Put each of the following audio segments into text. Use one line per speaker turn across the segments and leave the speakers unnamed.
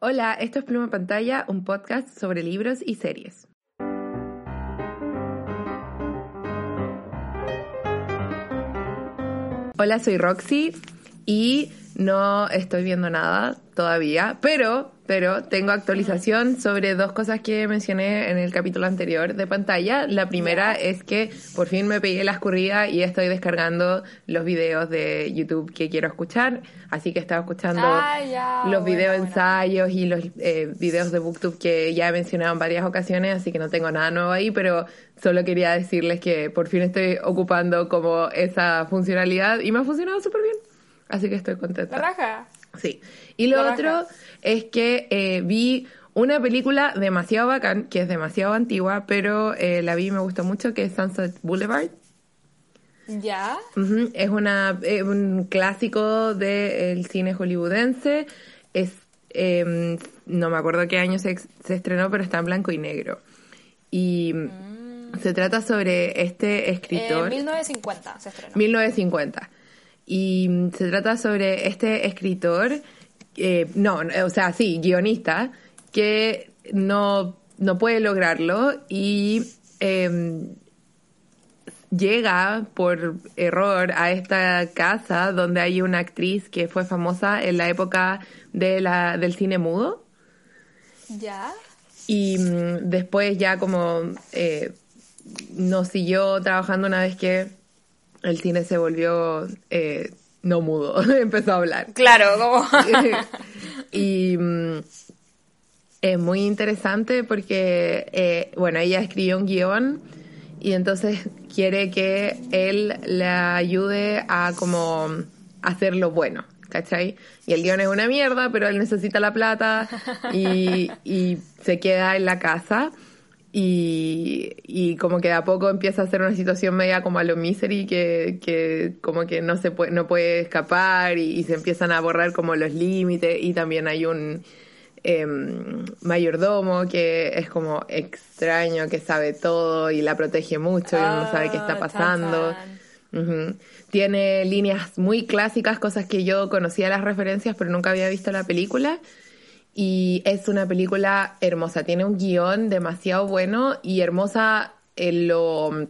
Hola, esto es Pluma Pantalla, un podcast sobre libros y series. Hola, soy Roxy y no estoy viendo nada todavía, pero, pero tengo actualización sobre dos cosas que mencioné en el capítulo anterior de pantalla. La primera es que por fin me pegué la escurrida y estoy descargando los videos de YouTube que quiero escuchar. Así que estaba escuchando
Ah,
los videos ensayos y los eh, videos de Booktube que ya he mencionado en varias ocasiones, así que no tengo nada nuevo ahí, pero solo quería decirles que por fin estoy ocupando como esa funcionalidad y me ha funcionado súper bien. Así que estoy contenta.
La raja.
Sí. Y lo
La
otro
raja.
es que eh, vi una película demasiado bacán, que es demasiado antigua, pero eh, la vi y me gustó mucho, que es Sunset Boulevard.
¿Ya?
Es una, eh, un clásico del cine hollywoodense. Es, eh, no me acuerdo qué año se, se estrenó, pero está en blanco y negro. Y se trata sobre este
Eh,
escritor.
1950 se estrenó.
1950. Y mm, se trata sobre este escritor, eh, no, eh, o sea, sí, guionista, que no, no puede lograrlo y eh, llega por error a esta casa donde hay una actriz que fue famosa en la época de la, del cine mudo.
¿Ya?
Y mm, después ya como eh, nos siguió trabajando una vez que el cine se volvió eh, no mudo, empezó a hablar.
Claro, como...
y mm, es muy interesante porque, eh, bueno, ella escribió un guion y entonces quiere que él le ayude a como hacerlo bueno, ¿cachai? Y el guion es una mierda, pero él necesita la plata y, y se queda en la casa. Y, y como que de a poco empieza a ser una situación media como a lo misery que, que como que no se puede, no puede escapar y, y se empiezan a borrar como los límites y también hay un em, mayordomo que es como extraño, que sabe todo y la protege mucho y no sabe qué está
Ah,
pasando. Tiene líneas muy clásicas, cosas que yo conocía las referencias pero nunca había visto la película. Y es una película hermosa, tiene un guion demasiado bueno y hermosa en lo mm,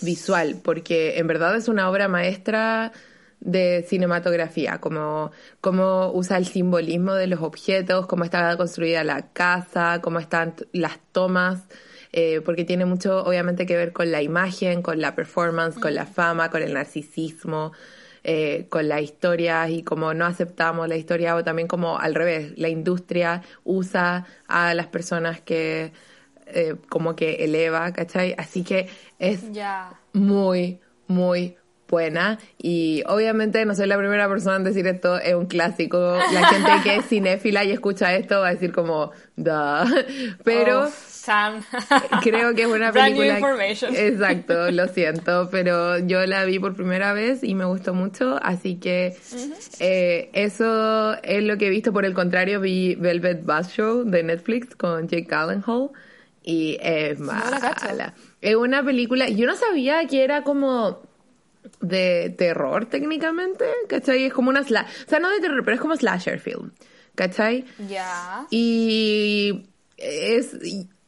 visual, porque en verdad es una obra maestra de cinematografía, como cómo usa el simbolismo de los objetos, cómo está construida la casa, cómo están las tomas, eh, porque tiene mucho obviamente que ver con la imagen, con la performance, con la fama, con el narcisismo, eh, con la historia y como no aceptamos la historia o también como al revés, la industria usa a las personas que eh, como que eleva, ¿cachai? Así que es muy, muy buena y obviamente no soy la primera persona en decir esto, es un clásico. La gente que es cinéfila y escucha esto va a decir como, da, pero...
Oh, Sam.
Creo que es una película.
information.
Exacto, lo siento, pero yo la vi por primera vez y me gustó mucho, así que eh, eso es lo que he visto. Por el contrario, vi Velvet Bus Show de Netflix con Jake Gyllenhaal y es mala. Es una película, yo no sabía que era como de terror técnicamente, ¿cachai? Es como una sla o sea, no de terror, pero es como slasher film, ¿cachai?
Ya.
Y es,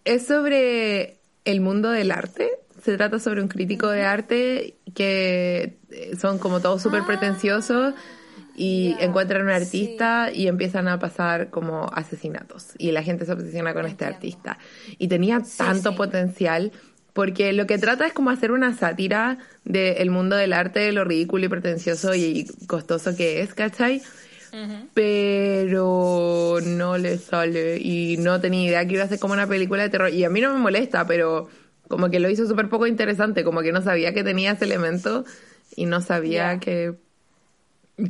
es sobre el mundo del arte. Se trata sobre un crítico de arte que eh, son como todos súper pretenciosos y encuentran un artista y empiezan a pasar como asesinatos. Y la gente se obsesiona con este artista. Y tenía tanto
sí.
potencial porque lo que trata es como hacer una sátira del mundo del arte, lo ridículo y pretencioso y costoso que es, ¿cachai? Pero no le sale y no tenía idea que iba a ser como una película de terror y a mí no me molesta, pero como que lo hizo súper poco interesante, como que no sabía que tenía ese elemento y no sabía que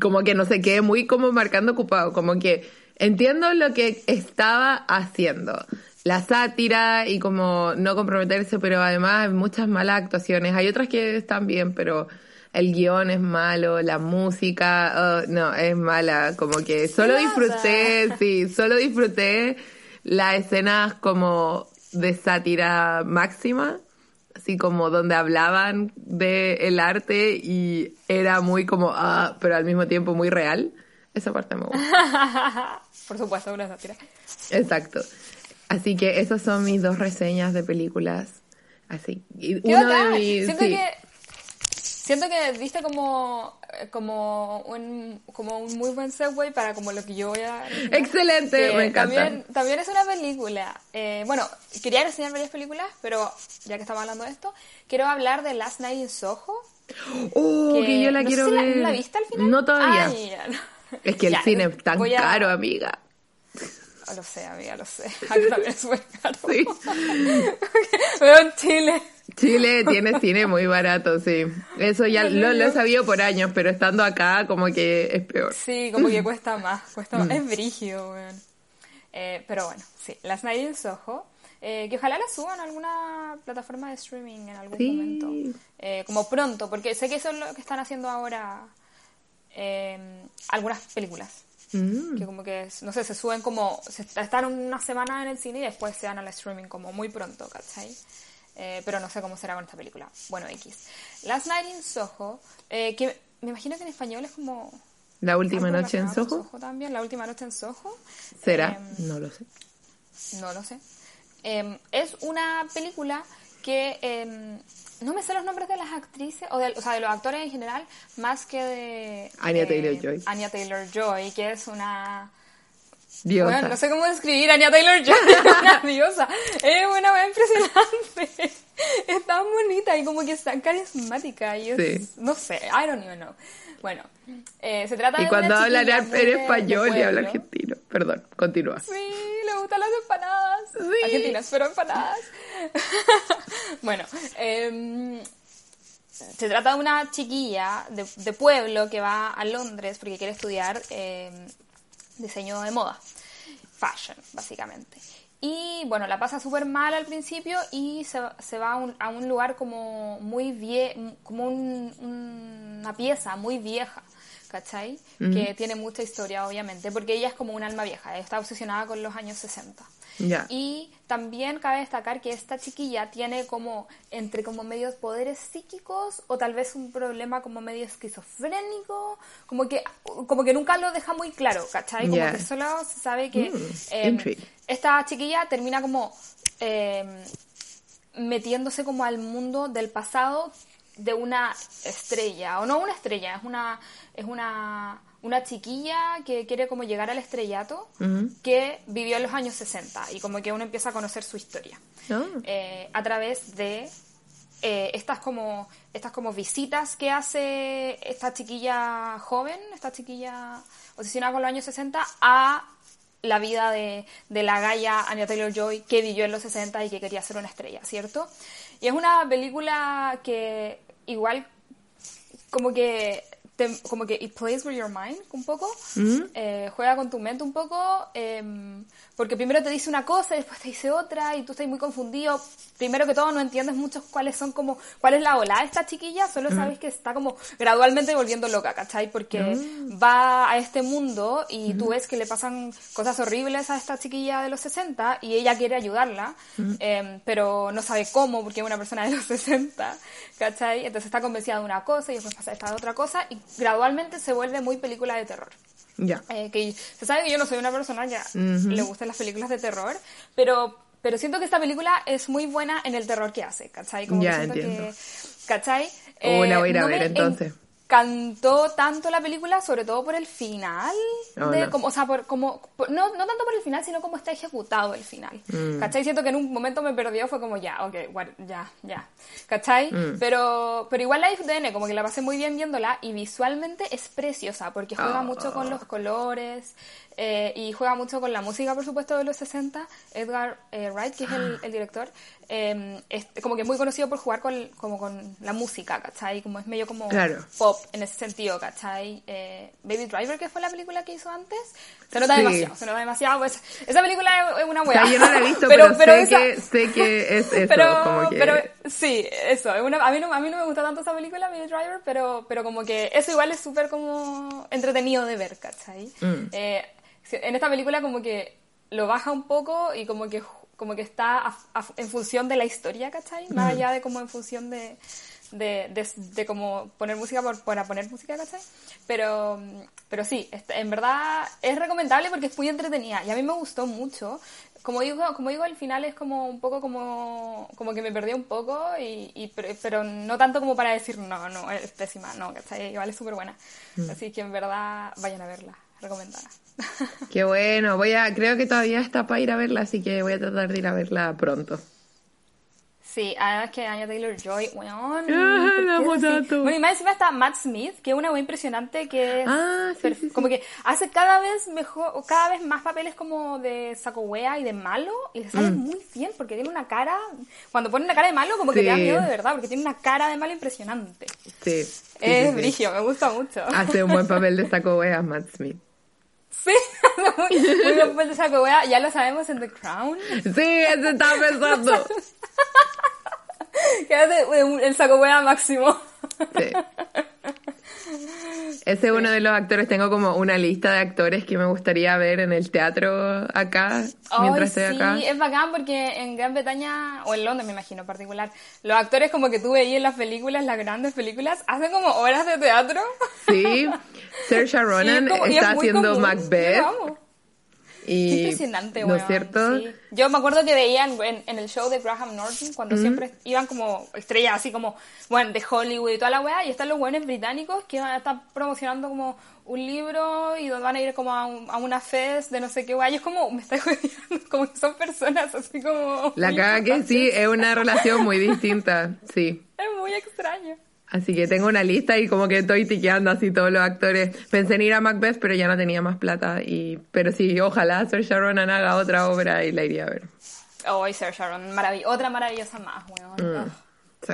como que no sé qué, muy como marcando ocupado, como que entiendo lo que estaba haciendo. La sátira y como no comprometerse, pero además hay muchas malas actuaciones. Hay otras que están bien, pero el guion es malo, la música, oh, no, es mala. Como que solo disfruté, sí, solo disfruté las escenas como de sátira máxima, así como donde hablaban de el arte y era muy como, ah, pero al mismo tiempo muy real. Esa parte me gusta.
Por supuesto, una sátira.
Exacto. Así que esas son mis dos reseñas de películas. Así. Y uno de mis.
Siento
sí.
que siento que viste como como un como un muy buen segue para como lo que yo voy a reseñar.
Excelente, me encanta.
También, también es una película. Eh, bueno, quería reseñar varias películas, pero ya que estamos hablando de esto, quiero hablar de Last Night in Soho.
Oh, que, yo la
no sé
quiero
si la-
ver.
¿La, viste al final?
No todavía.
Ay, ya, no.
Es que el
Ya,
cine es tan
a-
caro, amiga.
Oh, Lo sé, amiga, lo sé. Aquí también es muy caro.
Sí.
Veo en Chile.
Chile tiene cine muy barato, sí. Eso ya
¿En
lo, lo he sabido por años, pero estando acá como que es peor.
Sí, como que cuesta más, cuesta
Mm.
más. Es brígido, weón. Eh, pero bueno, sí, Last Night in Soho, eh, que ojalá la suban a alguna plataforma de streaming en algún
Sí.
momento. Eh, como pronto, porque sé que eso es lo que están haciendo ahora eh, algunas películas.
Mm.
Que como que, no sé, se suben como, se, están una semana en el cine y después se van a la streaming como muy pronto, ¿cachai? Eh, pero no sé cómo será con esta película. Bueno, X. Last Night in Soho, eh, que me imagino que en español es como...
La última noche en Soho.
también, la última noche en Soho.
¿Será?
Em,
No lo sé.
no lo sé. Em, es una película que em, no me sé los nombres de las actrices, o, de, o sea, de los actores en general, más que de...
Anya
eh,
Taylor-Joy.
Anya Taylor-Joy, que es una...
Diosa.
Bueno, no sé cómo describir a Anya Taylor-Joy, es una diosa. Es una wea impresionante. Es tan bonita y como que es tan carismática y es...
Sí.
No sé, I don't even know. Bueno, eh, se trata de
Y cuando habla en español y habla argentino. Perdón, continúa.
Sí, le gustan las empanadas.
Sí.
Argentinas, pero empanadas. bueno, em, se trata de una chiquilla de, de pueblo que va a Londres porque quiere estudiar em, diseño de moda. Fashion, básicamente. Y bueno, la pasa súper mal al principio y se, se va a un, a un lugar como muy vie como un- una pieza muy vieja, ¿cachai? Que tiene mucha historia, obviamente, porque ella es como un alma vieja, está obsesionada con los años 60.
Ya.
Y también cabe destacar que esta chiquilla tiene como entre como medios poderes psíquicos o tal vez un problema como medio esquizofrénico, como que como que nunca lo deja muy claro, ¿cachai? Como
Ya.
que solo se sabe que
Mm,
em, esta chiquilla termina como em, metiéndose como al mundo del pasado de una estrella, o no una estrella, es una es una una chiquilla que quiere como llegar al estrellato que vivió en los años 60 y como que uno empieza a conocer su historia
Ah.
eh, a través de eh, estas como estas como visitas que hace esta chiquilla joven, esta chiquilla obsesionada con los años 60 a la vida de, de la Gaia Anya Taylor-Joy que vivió en los 60 y que quería ser una estrella, ¿cierto? Y es una película que igual como que te- como que it plays with your mind un poco. Eh, juega con tu mente un poco. Em, porque primero te dice una cosa y después te dice otra y tú estás muy confundido. Primero que todo no entiendes mucho cuáles son como cuál es la ola de esta chiquilla solo sabes que está como gradualmente volviendo loca ¿cachai? porque va a este mundo y tú ves que le pasan cosas horribles a esta chiquilla de los 60 y ella quiere ayudarla em, pero no sabe cómo porque es una persona de los 60 ¿cachai? entonces está convencida de una cosa y después pasa esta otra cosa y gradualmente se vuelve muy película de terror
Ya.
eh, que se sabe que yo no soy una persona que le gustan las películas de terror, pero, pero siento que esta película es muy buena en el terror que hace, ¿cachai? Como
Ya,
que siento
entiendo.
que, ¿cachai?
Oh, la voy a ir a
no
ver,
me
entonces.
Encantó tanto la película, sobre todo por el final,
Oh,
de,
no.
como, o sea, por, como, por- no, no tanto por el final, sino como está ejecutado el final,
Mm.
¿cachai? Siento que en un momento me perdió, fue como ya, ok, what- ya, ya, ¿cachai?
Mm.
Pero, pero igual la disfruté, como que la pasé muy bien viéndola y visualmente es preciosa, porque juega
Ah.
mucho con los colores eh, y juega mucho con la música, por supuesto, de los 60. Edgar eh, Wright, que es el, el director, eh, es como que muy conocido por jugar con, como con la música, ¿cachai? Como es medio como
Claro.
pop, en ese sentido, ¿cachai? Eh, Baby Driver, que fue la película que hizo antes, se nota
Sí.
demasiado, se nota demasiado. Pues, esa película es- una
O
hueá.
sea, yo no la he visto, pero, sé,
esa-
que, sé que es eso.
pero,
como que...
pero sí, eso. es una- a, mí no, a mí no me gusta tanto esa película, Baby Driver, pero, pero como que eso igual es súper como entretenido de ver, ¿cachai?
Mm.
Eh, en esta película como que lo baja un poco y como que, como que está a- a- en función de la historia, ¿cachai?
Mm.
Más allá de como en función de, de, de, de como poner música por, para poner música, ¿cachai? Pero, pero sí, en verdad es recomendable porque es muy entretenida y a mí me gustó mucho. Como digo, como digo, al final es como un poco como, como que me perdí un poco, y, y- pero, no tanto como para decir no, no, es pésima, no, ¿cachai? Igual es súper buena. Así que en verdad vayan a verla, recomendada.
Qué bueno, voy a, creo que todavía está para ir a verla, así que voy a tratar de ir a verla pronto.
Sí, además que Anya Taylor-Joy, weón.
Ah,
¿por
la amo tanto.
Bueno, y más encima está Matt Smith, que es una wea impresionante que es
Ah, sí, sí.
como que hace cada vez mejor, o cada vez más papeles como de saco wea y de malo, y le sale muy bien, porque tiene una cara, cuando pone una cara de malo, como que te da
Mm.
Miedo de verdad, porque tiene una cara de malo impresionante.
Sí.
es brigio, me gusta mucho.
Hace un buen papel de saco weas, Matt Smith.
Sí, muy, buen saco wea, ya lo sabemos en The Crown.
Sí, eso estaba pensando.
hace un- el saco wea máximo.
Sí. Ese es uno de los actores. Tengo como una lista de actores que me gustaría ver en el teatro acá, mientras
Ay,
estoy acá.
Sí, es bacán porque en Gran Bretaña, o en Londres me imagino en particular, los actores como que tú veías en las películas, las grandes películas, hacen como horas de teatro.
Sí, Saoirse Ronan
Y es como- y es
está haciendo
común.
Macbeth.
Qué impresionante,
¿No es cierto?
Sí. Yo me acuerdo que veía en, en- el show de Graham Norton cuando siempre iban como estrellas así como, bueno, de Hollywood y toda la weá, y están los buenos británicos que van a estar promocionando como un libro y van a ir como a, un- a una fest de no sé qué weá. Y es como, me está jodiendo, como que son personas así como...
La caga que sí, es una relación muy distinta, sí.
Es muy extraño.
Así que tengo una lista y como que estoy tiqueando así todos los actores. Pensé en ir a Macbeth, pero ya no tenía más plata. y Pero sí, ojalá Saoirse Ronan haga otra obra y la iría a ver.
Oh, y Saoirse Sharon, marav- otra maravillosa más, weón. Ah,
Sí.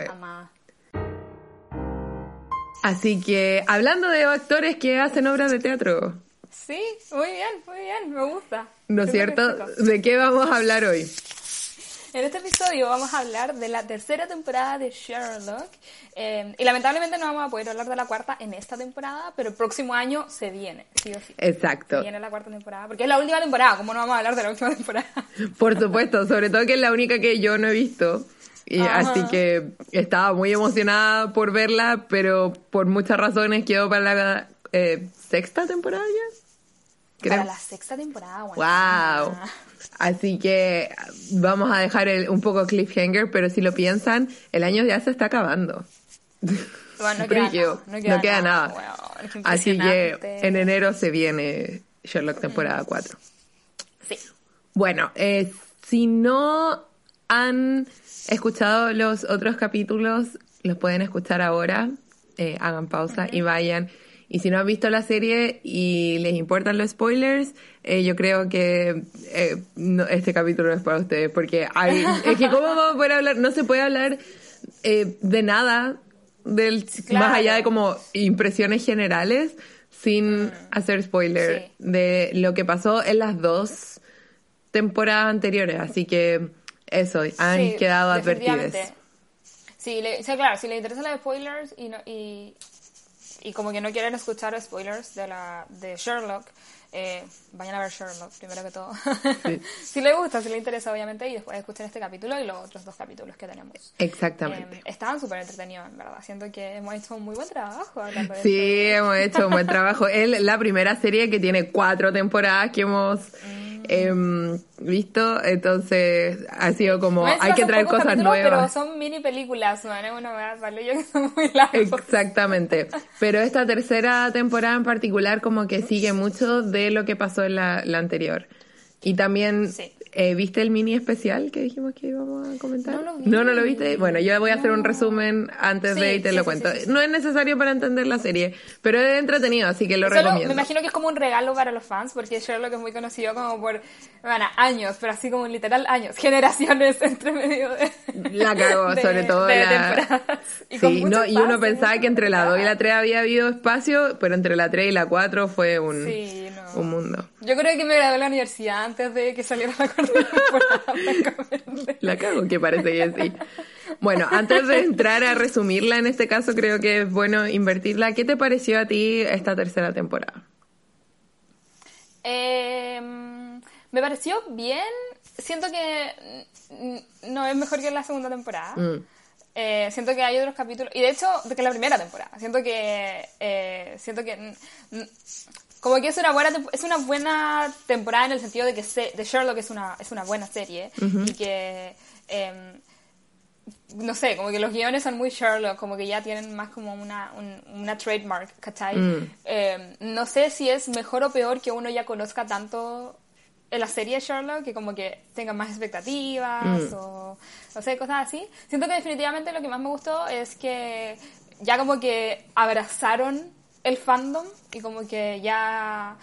Así que, hablando de actores que hacen obras de teatro,
Sí, muy bien, muy bien, me gusta.
¿no es cierto? ¿De qué vamos a hablar hoy?
En este episodio vamos a hablar de la tercera temporada de Sherlock. eh, y lamentablemente no vamos a poder hablar de la cuarta en esta temporada, pero el próximo año se viene, sí o sí. Se
Exacto.
viene la cuarta temporada, porque es la última temporada, ¿cómo no vamos a hablar de la última temporada?
Por supuesto, sobre todo que es la única que yo no he visto. Y así que estaba muy emocionada por verla, pero por muchas razones quedó para la eh, sexta temporada ya. Creo.
Para la sexta temporada, bueno.
Wow. Así que vamos a dejar el- un poco cliffhanger, pero si lo piensan, el año ya se está acabando.
Bueno, no queda nada, no queda nada, weón, es
Así que en enero se viene Sherlock temporada 4.
Sí.
Bueno, eh, si no han escuchado los otros capítulos, los pueden escuchar ahora. Eh, hagan pausa y vayan. Y si no han visto la serie y les importan los spoilers, eh, yo creo que eh, no- este capítulo es para ustedes. Porque hay, es que cómo vamos a poder hablar, no se puede hablar eh, de nada del
claro.
más allá de como impresiones generales sin hacer spoiler
Sí.
de lo que pasó en las dos temporadas anteriores, así que eso, han
Sí,
quedado advertidos.
Sí, le, sí, claro, si les interesan los spoilers y, no- y, y como que no quieren escuchar spoilers de, la, de Sherlock, eh, vayan a ver Sherlock, primero que todo.
Sí.
si les gusta, si les interesa, obviamente, y después escuchen este capítulo y los otros dos capítulos que tenemos.
Exactamente.
Eh, estaban súper entretenidos, en verdad. Siento que hemos hecho un muy buen trabajo hablando de
Sí,
esto.
hemos hecho un buen trabajo. Es la primera serie que tiene cuatro temporadas que hemos
Mm.
em, visto, entonces ha sido como, hay que traer cosas
capítulos, Pero
nuevas.
son mini películas. Es una vale, yo que son muy largos.
Exactamente. Pero esta tercera temporada en particular como que sigue mucho de lo que pasó en la, anterior. Y también. Eh, ¿viste el mini especial que dijimos que íbamos a comentar?
No lo vi.
¿No, no lo viste? Bueno, yo voy a hacer un resumen antes
Sí,
de y te
sí,
lo
sí,
cuento. No es necesario para entender la serie, pero es entretenido, así que lo
Solo
recomiendo.
me imagino que es como un regalo para los fans, porque Sherlock es muy conocido como por, bueno, años, pero así como literal años, generaciones entre medio de...
La cago,
de-
sobre todo
de
la...
temporadas. Y
no, y uno pensaba que entre la 2 y la
temporada.
3 había habido espacio, pero entre la 3 y la 4 fue un, un mundo.
Yo creo que me gradué de la universidad antes de que saliera la francamente.
La cago, que parece que sí. Bueno, antes de entrar a resumirla, en este caso creo que es bueno invertirla. ¿Qué te pareció a ti esta tercera temporada?
Eh, me pareció bien. Siento que no es mejor que la segunda temporada.
Mm.
Eh, siento que hay otros capítulos. Y de hecho, de que la primera temporada. Siento que. eh, siento que. Mm, mm, como que es una buena es una buena temporada en el sentido de que se- de Sherlock es una es una buena serie y que em, no sé, como que los guiones son muy Sherlock, como que ya tienen más como una, un- una trademark, ¿cachai? Eh, no sé si es mejor o peor que uno ya conozca tanto en la serie Sherlock, que como que tenga más expectativas o no sé, cosas así. Siento que definitivamente lo que más me gustó es que ya como que abrazaron el fandom y como que ya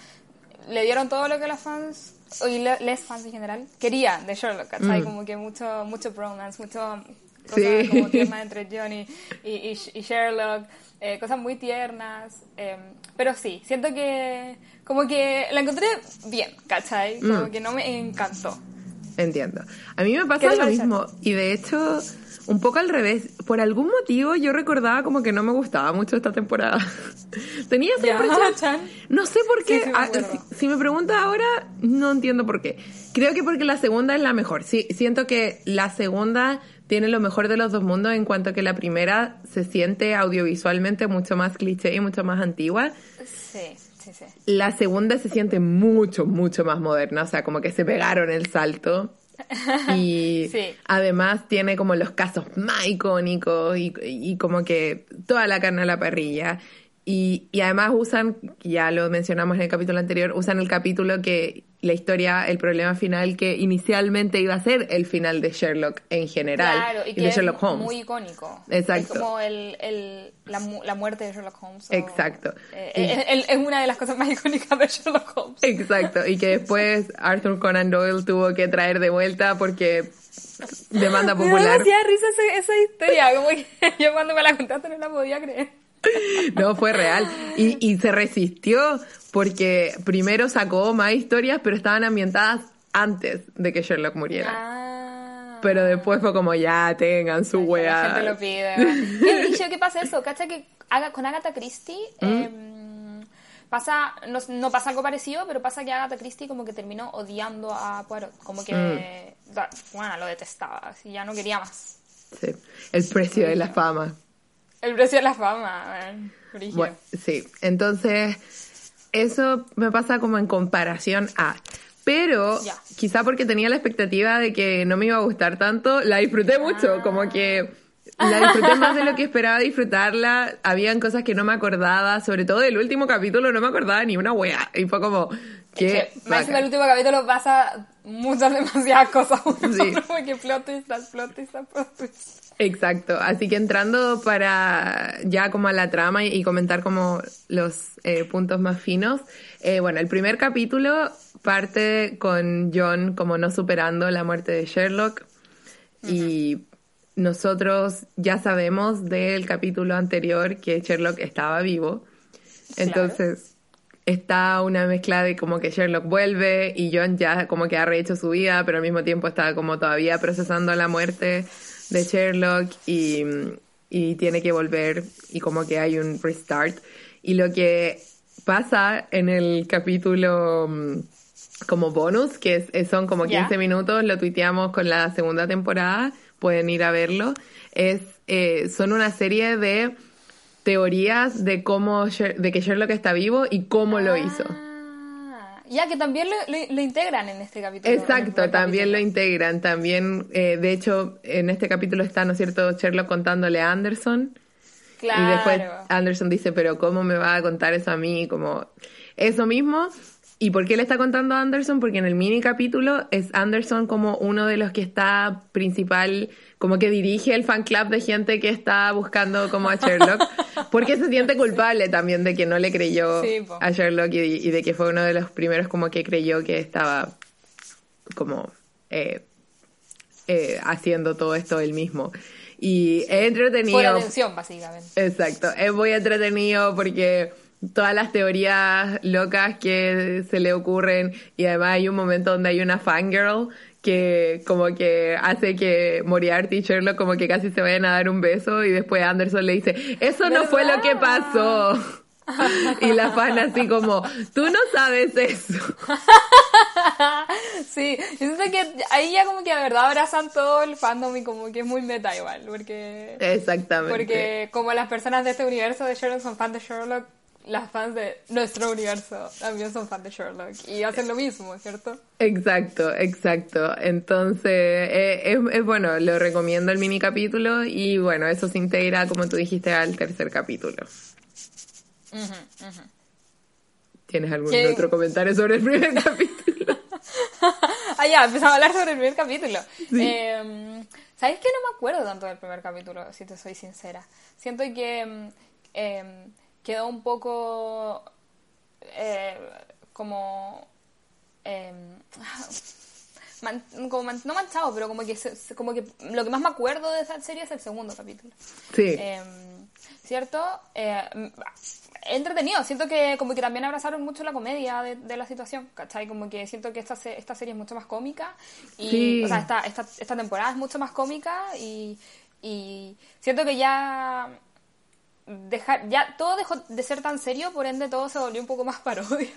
le dieron todo lo que los fans y le- les fans en general querían de Sherlock, ¿cachai? Como que mucho, mucho bromance, mucho cosas
Sí.
como tiernas entre Johnny y, y- y Sherlock, eh, cosas muy tiernas, eh, pero sí, siento que como que la encontré bien, ¿cachai? Como que no me encantó.
Entiendo. A mí me
¿Qué
pasa lo mismo. Y de hecho, un poco al revés. Por algún motivo yo recordaba como que no me gustaba mucho esta temporada. Tenía impresión.
Chan.
No sé por qué.
Sí, sí me
Ah, si, si me preguntas ahora, no entiendo por qué. Creo que porque la segunda es la mejor. Sí, siento que la segunda tiene lo mejor de los dos mundos en cuanto que la primera se siente audiovisualmente mucho más cliché y mucho más antigua.
Sí, sí, sí.
La segunda se siente mucho, mucho más moderna, o sea, como que se pegaron el salto. Y
Sí.
además tiene como los casos más icónicos y, y como que toda la carne a la parrilla. Y, y además usan, ya lo mencionamos en el capítulo anterior, usan el capítulo que la historia, el problema final que inicialmente iba a ser el final de Sherlock en general
Claro, y
y,
que
de
es
Sherlock Holmes.
muy icónico.
Exacto.
Es como el, el, la, la muerte de Sherlock Holmes. o-
Exacto.
eh, es, es- es una de las cosas más icónicas de Sherlock Holmes.
Exacto, y que después Arthur Conan Doyle tuvo que traer de vuelta porque demanda
Me da
popular.
demasiada risa esa, esa historia, como que yo cuando me la contaste no la podía creer.
No, fue real. Y, y se resistió porque primero sacó más historias, pero estaban ambientadas antes de que Sherlock muriera.
Ah.
Pero después fue como, ya tengan su
La
weá.
gente lo pide. ¿Qué dicho que pasa eso? ¿Cacha que haga- con Agatha Christie
¿Mm?
em, pasa, no, no pasa algo parecido, pero pasa que Agatha Christie como que terminó odiando a Poirot. Como que,
Mm.
da- bueno, lo detestaba, así ya no quería más.
Sí, el precio de la fama.
El precio de la fama.
Bueno, sí, entonces eso me pasa como en comparación a... Pero quizá porque tenía la expectativa de que no me iba a gustar tanto, la disfruté mucho,
Ah.
como que la disfruté más de lo que esperaba disfrutarla. Habían cosas que no me acordaba, sobre todo del último capítulo no me acordaba ni una wea. Y fue como,
que, más encima el último capítulo pasa muchas demasiadas cosas.
Sí.
Como que plot twist, tras plot twist, tras plot twist.
Exacto, así que entrando para ya como a la trama y, y comentar como los eh, puntos más finos, eh, bueno, el primer capítulo parte con John como no superando la muerte de Sherlock. Y nosotros ya sabemos del capítulo anterior que Sherlock estaba vivo, entonces está una mezcla de como que Sherlock vuelve y John ya como que ha rehecho su vida, pero al mismo tiempo está como todavía procesando la muerte de Sherlock y, y tiene que volver y como que hay un restart. Y lo que pasa en el capítulo mm, como bonus, que es- son como
Ya.
15 minutos, lo tuiteamos con la segunda temporada, pueden ir a verlo, es, eh, son una serie de teorías de cómo de que Sherlock está vivo y cómo lo hizo.
Ya, que también lo, lo- lo integran en este capítulo.
Exacto, también lo integran. También, eh, de hecho, en este capítulo está, ¿no es cierto?, Sherlock contándole a Anderson.
Claro.
Y después Anderson dice, pero ¿cómo me va a contar eso a mí? Como eso mismo. ¿Y por qué le está contando a Anderson? Porque en el mini capítulo es Anderson como uno de los que está principal, como que dirige el fan club de gente que está buscando como a Sherlock, porque se siente culpable también de que no le creyó
Sí,
a Sherlock y, y de que fue uno de los primeros como que creyó que estaba como eh, eh, haciendo todo esto él mismo. Y es entretenido.
Por atención, básicamente.
Exacto, es muy entretenido porque todas las teorías locas que se le ocurren y además hay un momento donde hay una fangirl que como que hace que Moriarty y Sherlock como que casi se vayan a dar un beso y después Anderson le dice, eso no fue lo que pasó. y la fan así como, tú no sabes eso.
Sí, yo siento que ahí ya como que de verdad abrazan todo el fandom y como que es muy meta igual, porque...
Exactamente.
Porque como las personas de este universo de Sherlock son fans de Sherlock, las fans de nuestro universo también son fans de Sherlock y hacen lo mismo, ¿cierto?
Exacto, exacto. Entonces, eh, es, es bueno, lo recomiendo el mini capítulo y bueno, eso se integra, como tú dijiste, al tercer capítulo. ¿Tienes algún
¿Qué?
otro comentario sobre el primer capítulo?
ah, ya, empezamos a hablar sobre el primer capítulo. Eh, ¿Sabes que no me acuerdo tanto del primer capítulo, si te soy sincera? Siento que mm, eh, quedó un poco eh, como... eh, man- como man- no manchado, pero como que, se- como que lo que más me acuerdo de esa serie es el segundo capítulo.
Sí,
Eh, ¿Cierto? Eh, mm, entretenido. Siento que como que también abrazaron mucho la comedia de, de la situación, ¿cachai? Como que siento que esta, se- esta serie es mucho más cómica. Y,
Sí.
O sea, esta, esta, esta temporada es mucho más cómica y, y siento que ya... Dejar, ya todo dejó de ser tan serio, por ende todo se volvió un poco más parodia.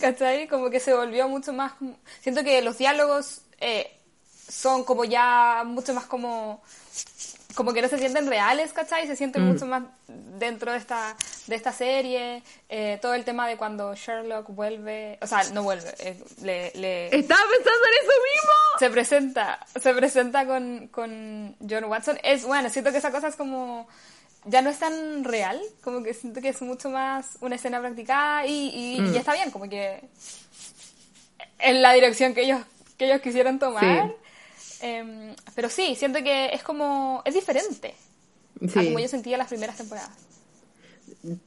¿Cachai? Como que se volvió mucho más... Siento que los diálogos eh, son como ya mucho más como como que no se sienten reales, ¿cachai? Se sienten mucho más dentro de esta, de esta serie. Eh, todo el tema de cuando Sherlock vuelve, o sea, no vuelve, eh, le, le-
estaba pensando en eso mismo.
se presenta, se presenta con, con John Watson. Es bueno, siento que esa cosa es como ya no es tan real, como que siento que es mucho más una escena practicada y, y, y está bien, como que en la dirección que ellos, que ellos quisieron tomar. Em, pero sí, siento que es como, es diferente a como yo sentía las primeras temporadas.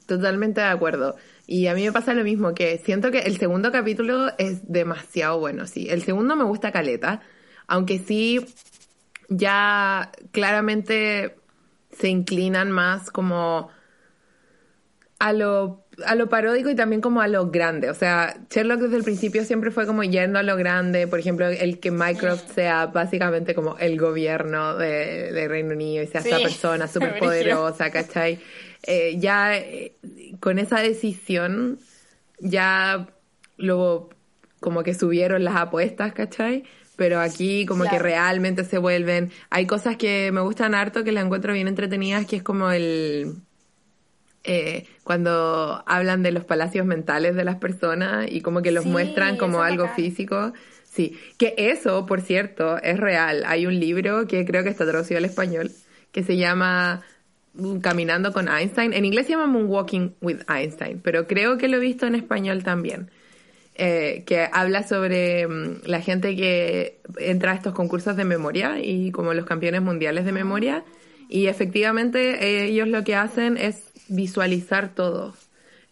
Totalmente de acuerdo. Y a mí me pasa lo mismo, que siento que el segundo capítulo es demasiado bueno, sí. El segundo me gusta caleta, aunque sí ya claramente se inclinan más como a lo, a lo paródico y también como a lo grande. O sea, Sherlock desde el principio siempre fue como yendo a lo grande. Por ejemplo, el que Mycroft sea básicamente como el gobierno de, de Reino Unido y sea
Sí,
esta persona súper poderosa, ¿cachai? Eh, ya eh, con esa decisión ya luego como que subieron las apuestas, ¿cachai? Pero aquí como que realmente se vuelven... Hay cosas que me gustan harto, que las encuentro bien entretenidas, que es como el... eh, cuando hablan de los palacios mentales de las personas y como que los
Sí,
muestran como algo físico. Sí, que eso, por cierto, es real. Hay un libro que creo que está traducido al español que se llama mm, Caminando con Einstein. En inglés se llama Moonwalking with Einstein, pero creo que lo he visto en español también. Eh, que habla sobre mm, la gente que entra a estos concursos de memoria y como los campeones mundiales de memoria. Y efectivamente eh, ellos lo que hacen es visualizar todo,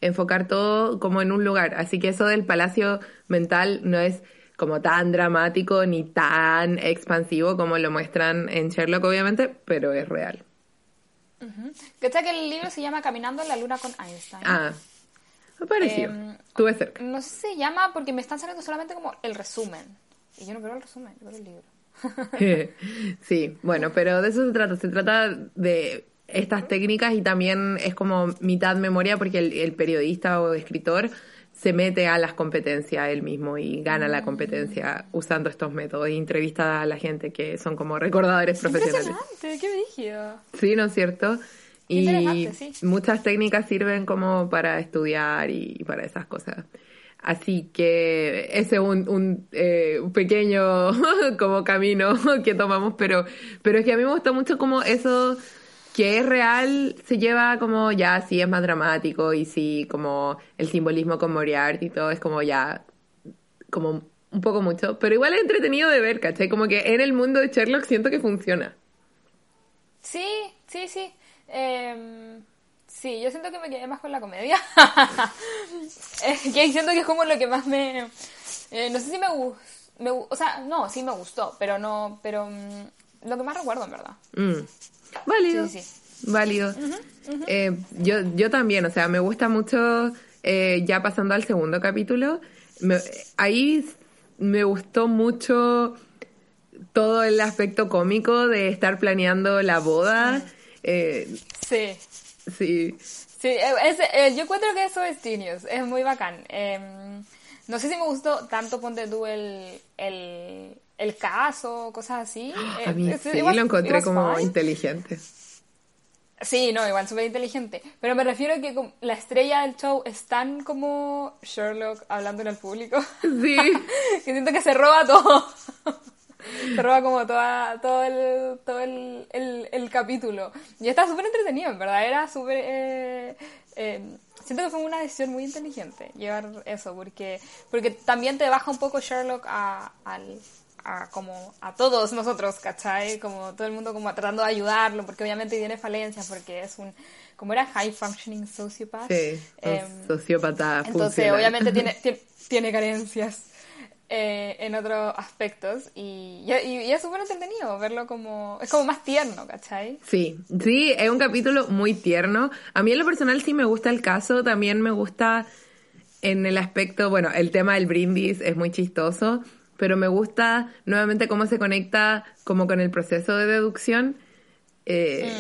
enfocar todo como en un lugar. Así que eso del palacio mental no es como tan dramático ni tan expansivo como lo muestran en Sherlock, obviamente, pero es real.
¿Cachai que el libro se llama Caminando en la Luna con Einstein?
Ah,
Em,
Estuve cerca.
No sé si se llama porque me están saliendo solamente como el resumen. Y yo no quiero el resumen, yo quiero el libro.
sí, bueno, pero de eso se trata. Se trata de estas técnicas y también es como mitad memoria porque el, el periodista o escritor se mete a las competencias él mismo y gana la competencia usando estos métodos y entrevista a la gente que son como recordadores profesionales.
Qué.
Sí, ¿no es cierto? Y
sí.
muchas técnicas sirven como para estudiar y para esas cosas. Así que ese es un, un, eh, un pequeño como camino que tomamos, pero, pero es que a mí me gusta mucho como eso que es real se lleva como ya sí es más dramático y sí como el simbolismo con Moriarty y todo es como ya como un poco mucho, pero igual es entretenido de ver, ¿cachai? Como que en el mundo de Sherlock siento que funciona.
Sí, sí, sí. Em, sí, yo siento que me quedé más con la comedia. que siento que es como lo que más me... eh, no sé si me gustó... o sea, no, sí me gustó, pero no... Pero mm, lo que más recuerdo, en verdad.
Mm. Válido.
Sí, sí.
Válido. Eh, yo, yo también, o sea, me gusta mucho, eh, ya pasando al segundo capítulo, me- ahí me gustó mucho todo el aspecto cómico de estar planeando la boda. Eh,
Sí.
sí,
Sí, eh, es- eh, yo encuentro que eso es genius, es muy bacán. Em, no sé si me gustó tanto, ponte tú el, el, el caso, cosas así.
a
Eh,
mí
es-
sí
it was-
lo encontré como
fine.
inteligente.
Sí, no, igual súper inteligente. Pero me refiero a que la estrella del show es tan como Sherlock hablándole al público.
Sí,
que siento que se roba todo. Se roba como toda, todo, el, todo el, el, el capítulo. Y está súper entretenido, en verdad. Era súper... eh, eh, siento que fue una decisión muy inteligente llevar eso, porque, porque también te baja un poco Sherlock a, al, a, como a todos nosotros, ¿cachai? Como todo el mundo como tratando de ayudarlo, porque obviamente tiene falencias, porque es un... Como era high functioning sociopath.
sí,
em,
sociópata.
entonces,
funcional.
obviamente tiene, tiene, tiene carencias eh, en otros aspectos y, y, y es súper entretenido verlo como... Es como más tierno, ¿cachai?
Sí, sí, es un capítulo muy tierno. A mí en lo personal sí me gusta el caso, también me gusta en el aspecto, bueno, el tema del brindis es muy chistoso, pero me gusta nuevamente cómo se conecta como con el proceso de deducción. Eh,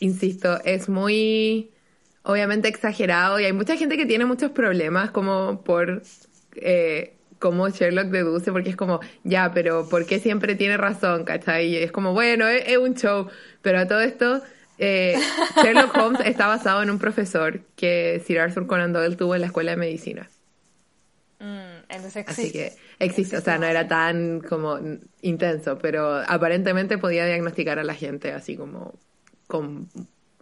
Insisto, es muy obviamente exagerado y hay mucha gente que tiene muchos problemas como por eh, cómo Sherlock deduce, porque es como, ya, pero ¿por qué siempre tiene razón? ¿Cachai? Y es como, bueno, es, es un show, pero a todo esto, eh, Sherlock Holmes está basado en un profesor que Sir Arthur Conan Doyle tuvo en la escuela de medicina.
Mm, entonces,
Así
sí.
que existe, o sea, no era tan como intenso, pero aparentemente podía diagnosticar a la gente así como con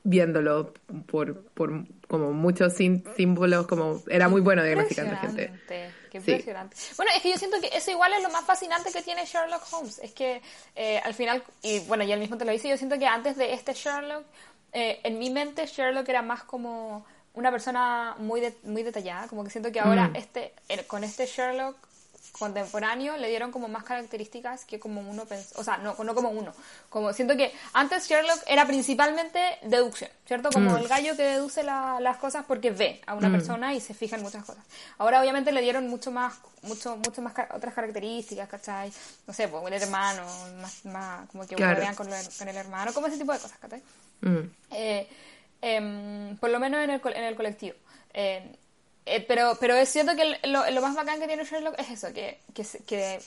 viéndolo por, por como muchos símbolos, como era muy bueno diagnosticando a gente.
Impresionante, Qué
Sí.
impresionante. Bueno, es que yo siento que eso igual es lo más fascinante que tiene Sherlock Holmes. Es que eh, al final, y bueno, ya él mismo te lo dice, yo siento que antes de este Sherlock, eh, en mi mente Sherlock era más como una persona muy de- muy detallada, como que siento que ahora
Mm.
este eh, con este Sherlock contemporáneo le dieron como más características que como uno pensó, o sea, no, no como uno, como siento que antes Sherlock era principalmente deducción, ¿cierto? Como
Mm.
el gallo que deduce la- las cosas porque ve a una persona y se fija en muchas cosas. Ahora obviamente le dieron mucho más, mucho, mucho más ca- otras características, ¿cachai? No sé, pues el hermano, más, más como que
Claro.
vean con, con el hermano, como ese tipo de cosas, ¿cachai?
Mm.
Eh, em, por lo menos en el, en el colectivo. Eh, eh, pero, pero es cierto que lo, lo más bacán que tiene Sherlock es eso, que, que, que,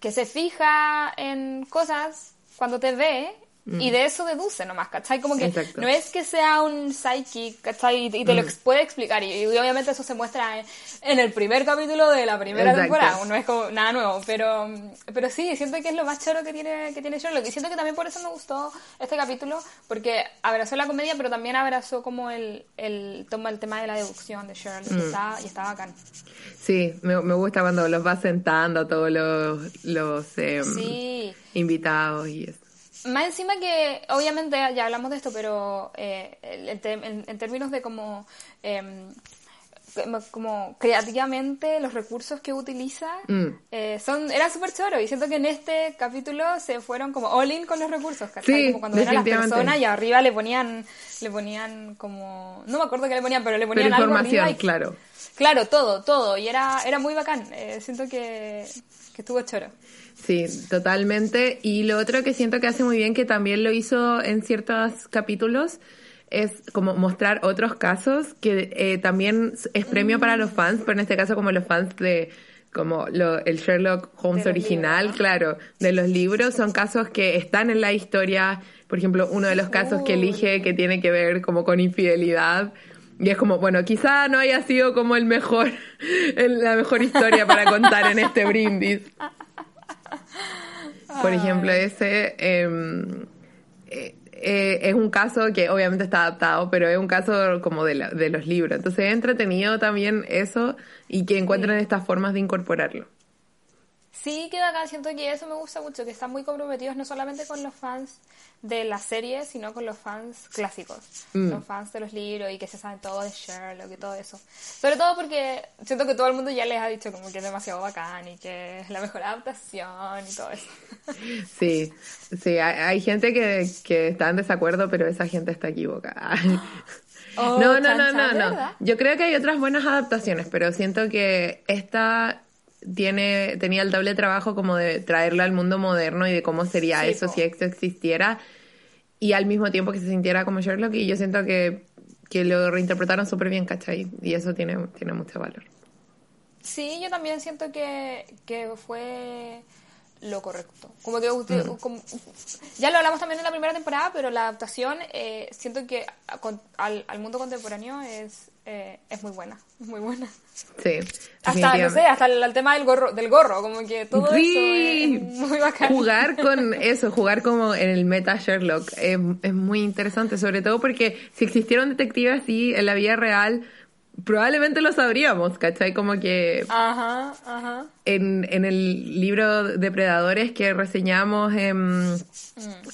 que se fija en cosas cuando te ve y de eso deduce nomás, ¿cachai? Como que
Exacto.
no es que sea un psychic, ¿cachai? Y te lo ex- puede explicar y, y obviamente eso se muestra en, en el primer capítulo de la primera
Exacto.
temporada, no es como nada nuevo, pero, pero sí, siento que es lo más choro que tiene, que tiene Sherlock y siento que también por eso me gustó este capítulo, porque abrazó la comedia, pero también abrazó como el, el, toma el tema de la deducción de Sherlock y, está, y está bacán.
Sí, me, me gusta cuando los va sentando a todos los, los
Sí.
invitados y eso.
Más encima que, obviamente, ya hablamos de esto, pero eh, en, en términos de como, em, como- creativamente los recursos que utiliza
Mm.
eh, son era súper choro y siento que en este capítulo se fueron como all in con los recursos.
Sí,
como cuando ven a las
definitivamente.
personas y arriba le ponían le ponían como no me acuerdo qué le ponían pero le
Pero
ponían algo
información,
y-
claro.
claro todo todo y era era muy bacán Eh, siento que, que estuvo choro
Sí, totalmente. Y lo otro que siento que hace muy bien, que también lo hizo en ciertos capítulos, es como mostrar otros casos que eh, también es premio para los fans, pero en este caso como los fans de como lo, el Sherlock Holmes original, claro, de los libros, son casos que están en la historia. Por ejemplo, uno de los casos que elige que tiene que ver como con infidelidad. Y es como, bueno, quizá no haya sido como el mejor, el- la mejor historia para contar en este brindis. Por ejemplo, ese em, eh, eh, es un caso que obviamente está adaptado, pero es un caso como de, la- de los libros. Entonces es entretenido también eso y que encuentren estas formas de incorporarlo.
Sí, que bacán, siento que eso me gusta mucho, que están muy comprometidos no solamente con los fans de la serie, sino con los fans clásicos,
Mm.
los fans de los libros y que se saben todo de Sherlock y todo eso. Sobre todo porque siento que todo el mundo ya les ha dicho como que es demasiado bacán y que es la mejor adaptación y todo eso.
Sí, sí, hay, hay gente que, que está en desacuerdo, pero esa gente está equivocada.
Oh,
no, no, no, no,
¿de
no. Yo creo que hay otras buenas adaptaciones, pero siento que esta tiene tenía el doble trabajo como de traerlo al mundo moderno y de cómo sería
Sí,
eso
po.
si eso existiera y al mismo tiempo que se sintiera como Sherlock y yo siento que, que lo reinterpretaron súper bien, ¿cachai? Y eso tiene, tiene mucho valor.
Sí, yo también siento que, que fue lo correcto. Como que
Mm.
como- ya lo hablamos también en la primera temporada, pero la adaptación eh, siento que a- con- al, al mundo contemporáneo es, eh, es muy buena, es muy buena.
Sí.
Hasta, no sé, hasta el, el tema del gorro, del gorro, como que todo
Sí.
eso es, es muy bacán.
Jugar con eso, jugar como en el meta Sherlock es, es muy interesante, sobre todo porque si existiera un detective así en la vida real, probablemente lo sabríamos, ¿cachai? Como que
Ajá, ajá.
en, en el libro Depredadores que reseñamos en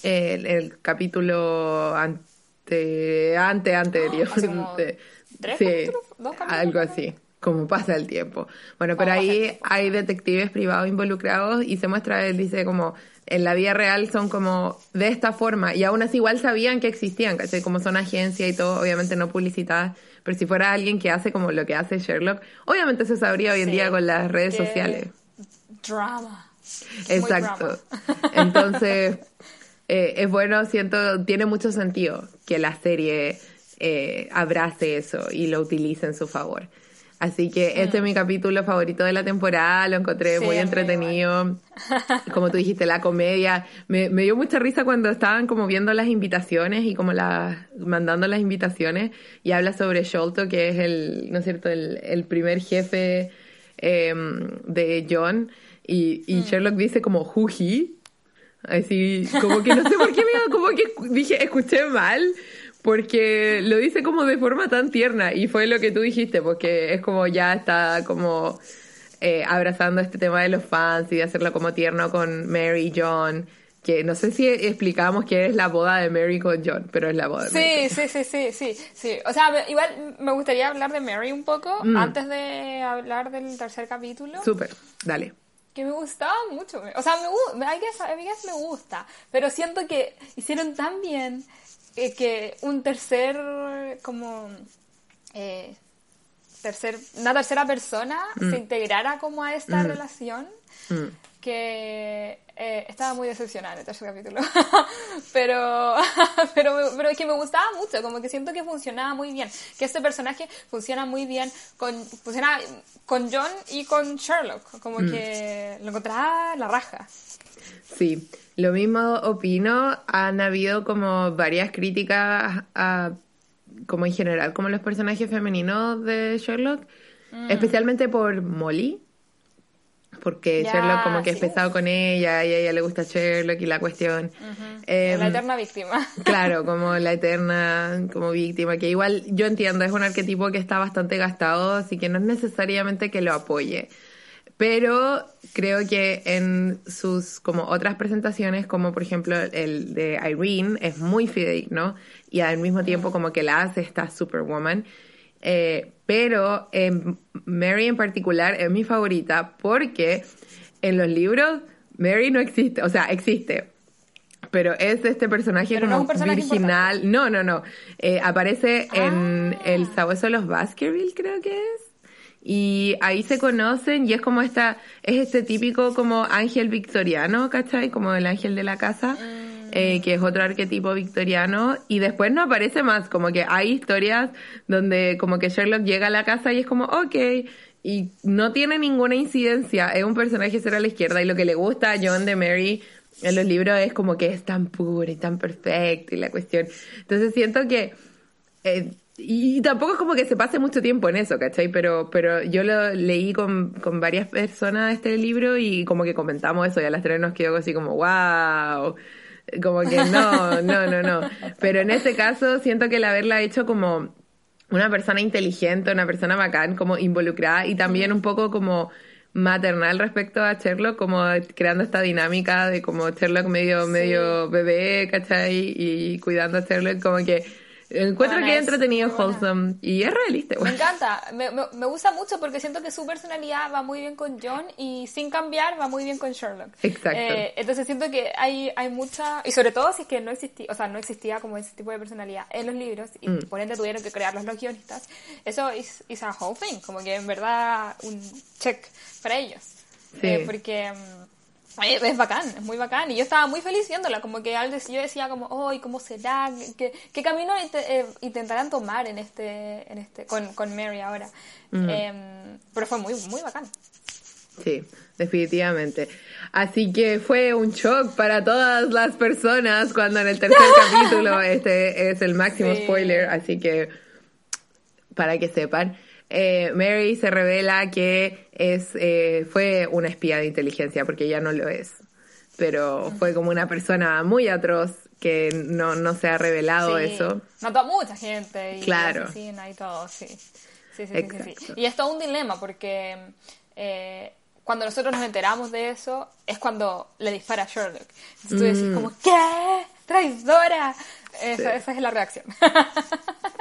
el, el capítulo ante, ante anterior. De-
tres
sí,
capítulos, dos capítulos,
algo así. Como pasa el tiempo. Bueno, pero ahí hay detectives privados involucrados y se muestra, él dice como, en la vida real son como de esta forma y aún así igual sabían que existían, ¿cachai? Como son agencias y todo, obviamente no publicitadas, pero si fuera alguien que hace como lo que hace Sherlock, obviamente se sabría hoy en
Sí,
día con las redes
que-
sociales.
Drama.
Exacto.
drama.
Entonces, eh, es bueno, siento, tiene mucho sentido que la serie eh, abrace eso y lo utilice en su favor. Así que este es mi capítulo favorito de la temporada, lo encontré
Mm. Sí,
muy entretenido. Como tú dijiste, la comedia. Me, me dio mucha risa cuando estaban como viendo las invitaciones y como las, mandando las invitaciones y habla sobre Sholto, que es el, ¿no es cierto?, el, el primer jefe eh, de John. Y, y Sherlock dice como, Juji. Así, como que no sé por qué me como que dije, escuché mal, porque lo dice como de forma tan tierna, y fue lo que tú dijiste, porque es como ya está como eh, abrazando este tema de los fans y de hacerlo como tierno con Mary y John, que no sé si explicamos que es la boda de Mary con John, pero es la boda de Mary.
Sí, sí, sí, sí, sí, sí. O sea, igual me gustaría hablar de Mary un poco
Mm.
antes de hablar del tercer capítulo.
Súper, dale.
que me gustaba mucho. O sea, me, I guess, I guess me gusta, pero siento que hicieron tan bien eh, que un tercer, como, eh, tercer, una tercera persona se integrara como a esta relación
Mm.
que eh, estaba muy decepcionada en el tercer capítulo. pero, pero, pero es que me gustaba mucho, como que siento que funcionaba muy bien. Que este personaje funciona muy bien con, funciona con John y con Sherlock. Como que lo encontraba la raja.
Sí, lo mismo opino. Han habido como varias críticas a, como en general, como los personajes femeninos de Sherlock, especialmente por Molly. Porque
Ya,
Sherlock como que es
sí.
pesado con ella y a ella le gusta Sherlock y la cuestión. Em,
la eterna víctima.
Claro, como la eterna, como víctima, que igual yo entiendo, es un arquetipo que está bastante gastado, así que no es necesariamente que lo apoye. Pero creo que en sus como otras presentaciones, como por ejemplo el de Irene, es muy fidedigno y al mismo tiempo como que la hace esta Superwoman. Eh, pero en Mary en particular es mi favorita porque en los libros Mary no existe, o sea, existe, pero es este personaje
Pero no
como
es un personaje
virginal. No, no, no. Eh, aparece en
Ah.
el sabueso de los Baskerville, creo que es. Y ahí se conocen y es como esta, es este típico como ángel victoriano, ¿cachai? Como el ángel de la casa, eh, que es otro arquetipo victoriano. Y después no aparece más, como que hay historias donde como que Sherlock llega a la casa y es como, ok, y no tiene ninguna incidencia, es un personaje ser a la izquierda y lo que le gusta a John de Mary en los libros es como que es tan puro y tan perfecto y la cuestión. Entonces siento que... eh, y tampoco es como que se pase mucho tiempo en eso, ¿cachai? Pero, pero yo lo leí con, con varias personas este libro y como que comentamos eso y a las tres nos quedó así como, wow. Como que no, no, no, no. Pero en este caso siento que el haberla hecho como una persona inteligente, una persona bacán, como involucrada y también un poco como maternal respecto a Sherlock, como creando esta dinámica de como Sherlock medio, medio bebé, ¿cachai? Y cuidando a Sherlock, como que Encuentro que es entretenido, wholesome y es realista.
Me encanta, me, me, gusta mucho porque siento que su personalidad va muy bien con John y sin cambiar va muy bien con Sherlock.
Exacto.
Eh, entonces siento que hay, hay mucha, y sobre todo si es que no existía, o sea, no existía como ese tipo de personalidad en los libros y mm. por ende tuvieron que crearlos los guionistas, eso es a whole thing, como que en verdad un check para ellos. Sí. Eh, porque... Mm, es bacán, es muy bacán. Y yo estaba muy feliz viéndola, como que yo decía como, oh, cómo será? ¿Qué, qué camino eh, intentarán tomar en este, en este, con, con Mary ahora? Em, pero fue muy, muy bacán.
Sí, definitivamente. Así que fue un shock para todas las personas cuando en el tercer capítulo, este es el máximo spoiler, así que para que sepan. Eh, Mary se revela que es, eh, fue una espía de inteligencia, porque ella no lo es. Pero fue como una persona muy atroz que no, no se ha revelado eso.
Mató a mucha gente y
claro.
y todo, sí. Sí, sí, sí, Y es todo un dilema porque eh, cuando nosotros nos enteramos de eso es cuando le dispara a Sherlock. Entonces tú decís mm. como, ¿qué? ¡Traidora! Esa, esa es la reacción.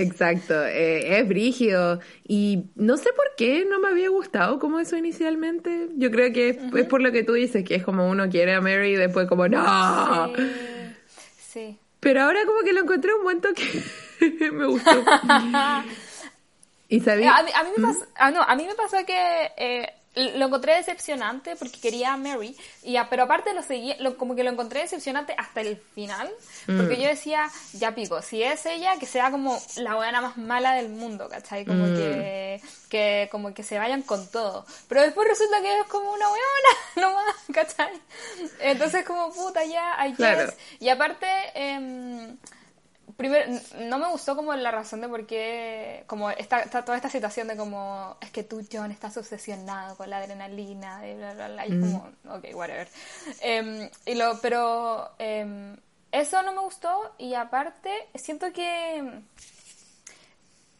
Exacto, eh, es brígido. Y no sé por qué no me había gustado como eso inicialmente. Yo creo que es, por lo que tú dices, que es como uno quiere a Mary y después como ¡No!
Sí.
Pero ahora como que lo encontré un buen toque. me gustó.
y sabía... A, mí, me pasó, ah, no, a mí me pasó que eh, lo encontré decepcionante porque quería a Mary, y pero aparte lo seguí, lo, como que lo encontré decepcionante hasta el final, porque mm. yo decía, ya pico, si es ella, que sea como la buena más mala del mundo, ¿cachai? Como mm. que, que, como que se vayan con todo. Pero después resulta que es como una buena nomás, ¿cachai? Entonces como puta ya, hay claro. Y aparte, eh, primero, no me gustó como la razón de por qué, como esta, toda esta situación de como, es que tú, John, estás obsesionado con la adrenalina, de bla, bla, bla, y como, ok, whatever. Em, y lo, pero em, eso no me gustó, y aparte, siento que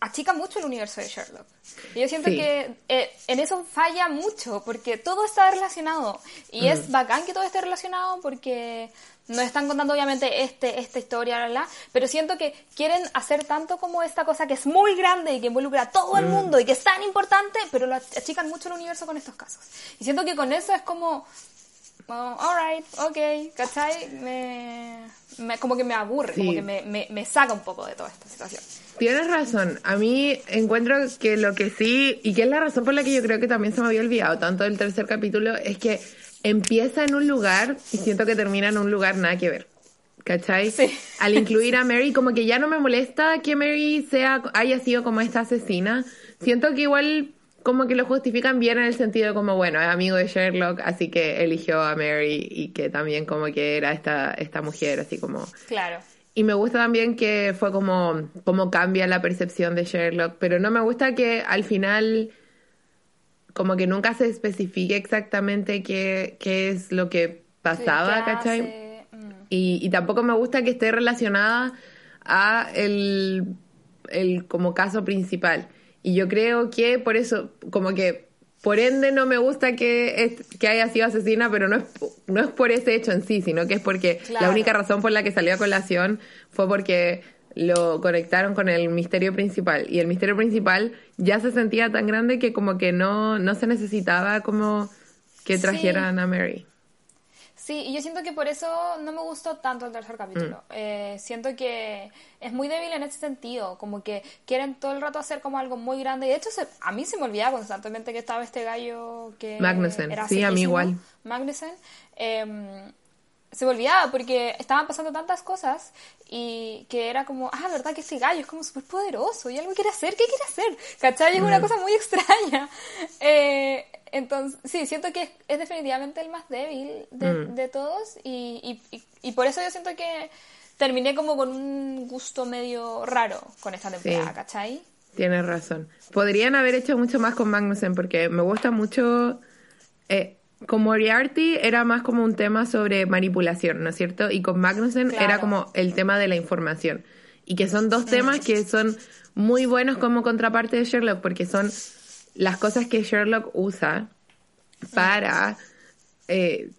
achica mucho el universo de Sherlock. Y yo siento que eh, en eso falla mucho, porque todo está relacionado. Y es bacán que todo esté relacionado porque nos están contando obviamente este, esta historia, bla, pero siento que quieren hacer tanto como esta cosa que es muy grande y que involucra a todo el mm. mundo y que es tan importante, pero lo achican mucho el universo con estos casos. Y siento que con eso es como, oh, alright, ok, ¿cachai? Me, como que me aburre, como que me, me, me saca un poco de toda esta situación.
Tienes razón. A mí encuentro que lo que sí, y que es la razón por la que yo creo que también se me había olvidado tanto del tercer capítulo, es que empieza en un lugar y siento que termina en un lugar nada que ver. ¿Cachai?
Sí.
Al incluir a Mary, como que ya no me molesta que Mary sea, haya sido como esta asesina. Siento que igual como que lo justifican bien en el sentido como, bueno, es amigo de Sherlock, así que eligió a Mary y que también como que era esta, esta mujer, así como...
Claro.
Y me gusta también que fue como, como cambia la percepción de Sherlock, pero no me gusta que al final como que nunca se especifique exactamente qué, qué es lo que pasaba, ¿cachai? Mm. Y, y, tampoco me gusta que esté relacionada a el, el como caso principal. Y yo creo que por eso, como que por ende no me gusta que, que haya sido asesina, pero no es, no es por ese hecho en sí, sino que es porque la única razón por la que salió a colación fue porque lo conectaron con el misterio principal. Y el misterio principal ya se sentía tan grande que como que no, no se necesitaba como que trajeran a Mary.
Sí, y yo siento que por eso no me gustó tanto el tercer capítulo. Mm. Eh, siento que es muy débil en ese sentido, como que quieren todo el rato hacer como algo muy grande. Y de hecho, a mí se me olvidaba constantemente que estaba este gallo que...
Magnussen, sí, a mí igual.
Magnussen. Em, se me olvidaba porque estaban pasando tantas cosas y que era como, ah, verdad que ese gallo es como súper poderoso y algo quiere hacer, ¿qué quiere hacer? ¿Cachai? Es una mm. cosa muy extraña. Eh, entonces, sí, siento que es, definitivamente el más débil de, mm. todos y, y, por eso yo siento que terminé como con un gusto medio raro con esta temporada, ¿cachai?
Tienes razón. Podrían haber hecho mucho más con Magnussen porque me gusta mucho... Eh, con Moriarty era más como un tema sobre manipulación, ¿no es cierto? Y con Magnussen
Claro.
era como el tema de la información. Y que son dos temas que son muy buenos como contraparte de Sherlock, porque son las cosas que Sherlock usa para eh,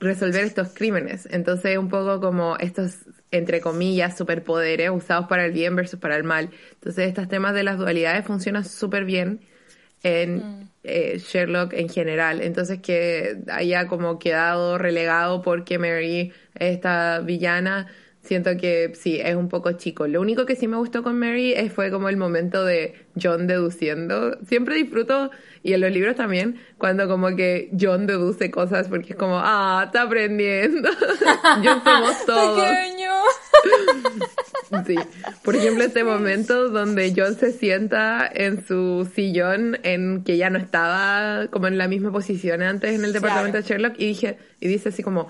resolver estos crímenes. Entonces, un poco como estos, entre comillas, superpoderes usados para el bien versus para el mal. Entonces, estos temas de las dualidades funcionan súper bien en eh, Sherlock en general. Entonces, que haya como quedado relegado porque Mary es esta villana. Siento que sí, es un poco chico. Lo único que sí me gustó con Mary fue como el momento de John deduciendo. Siempre disfruto, y en los libros también, cuando como que John deduce cosas porque es como, ah, está aprendiendo. Yo somos todos. Sí. Por ejemplo, este momento donde John se sienta en su sillón en que ya no estaba como en la misma posición antes en el departamento
Claro.
de Sherlock y dije y dice así como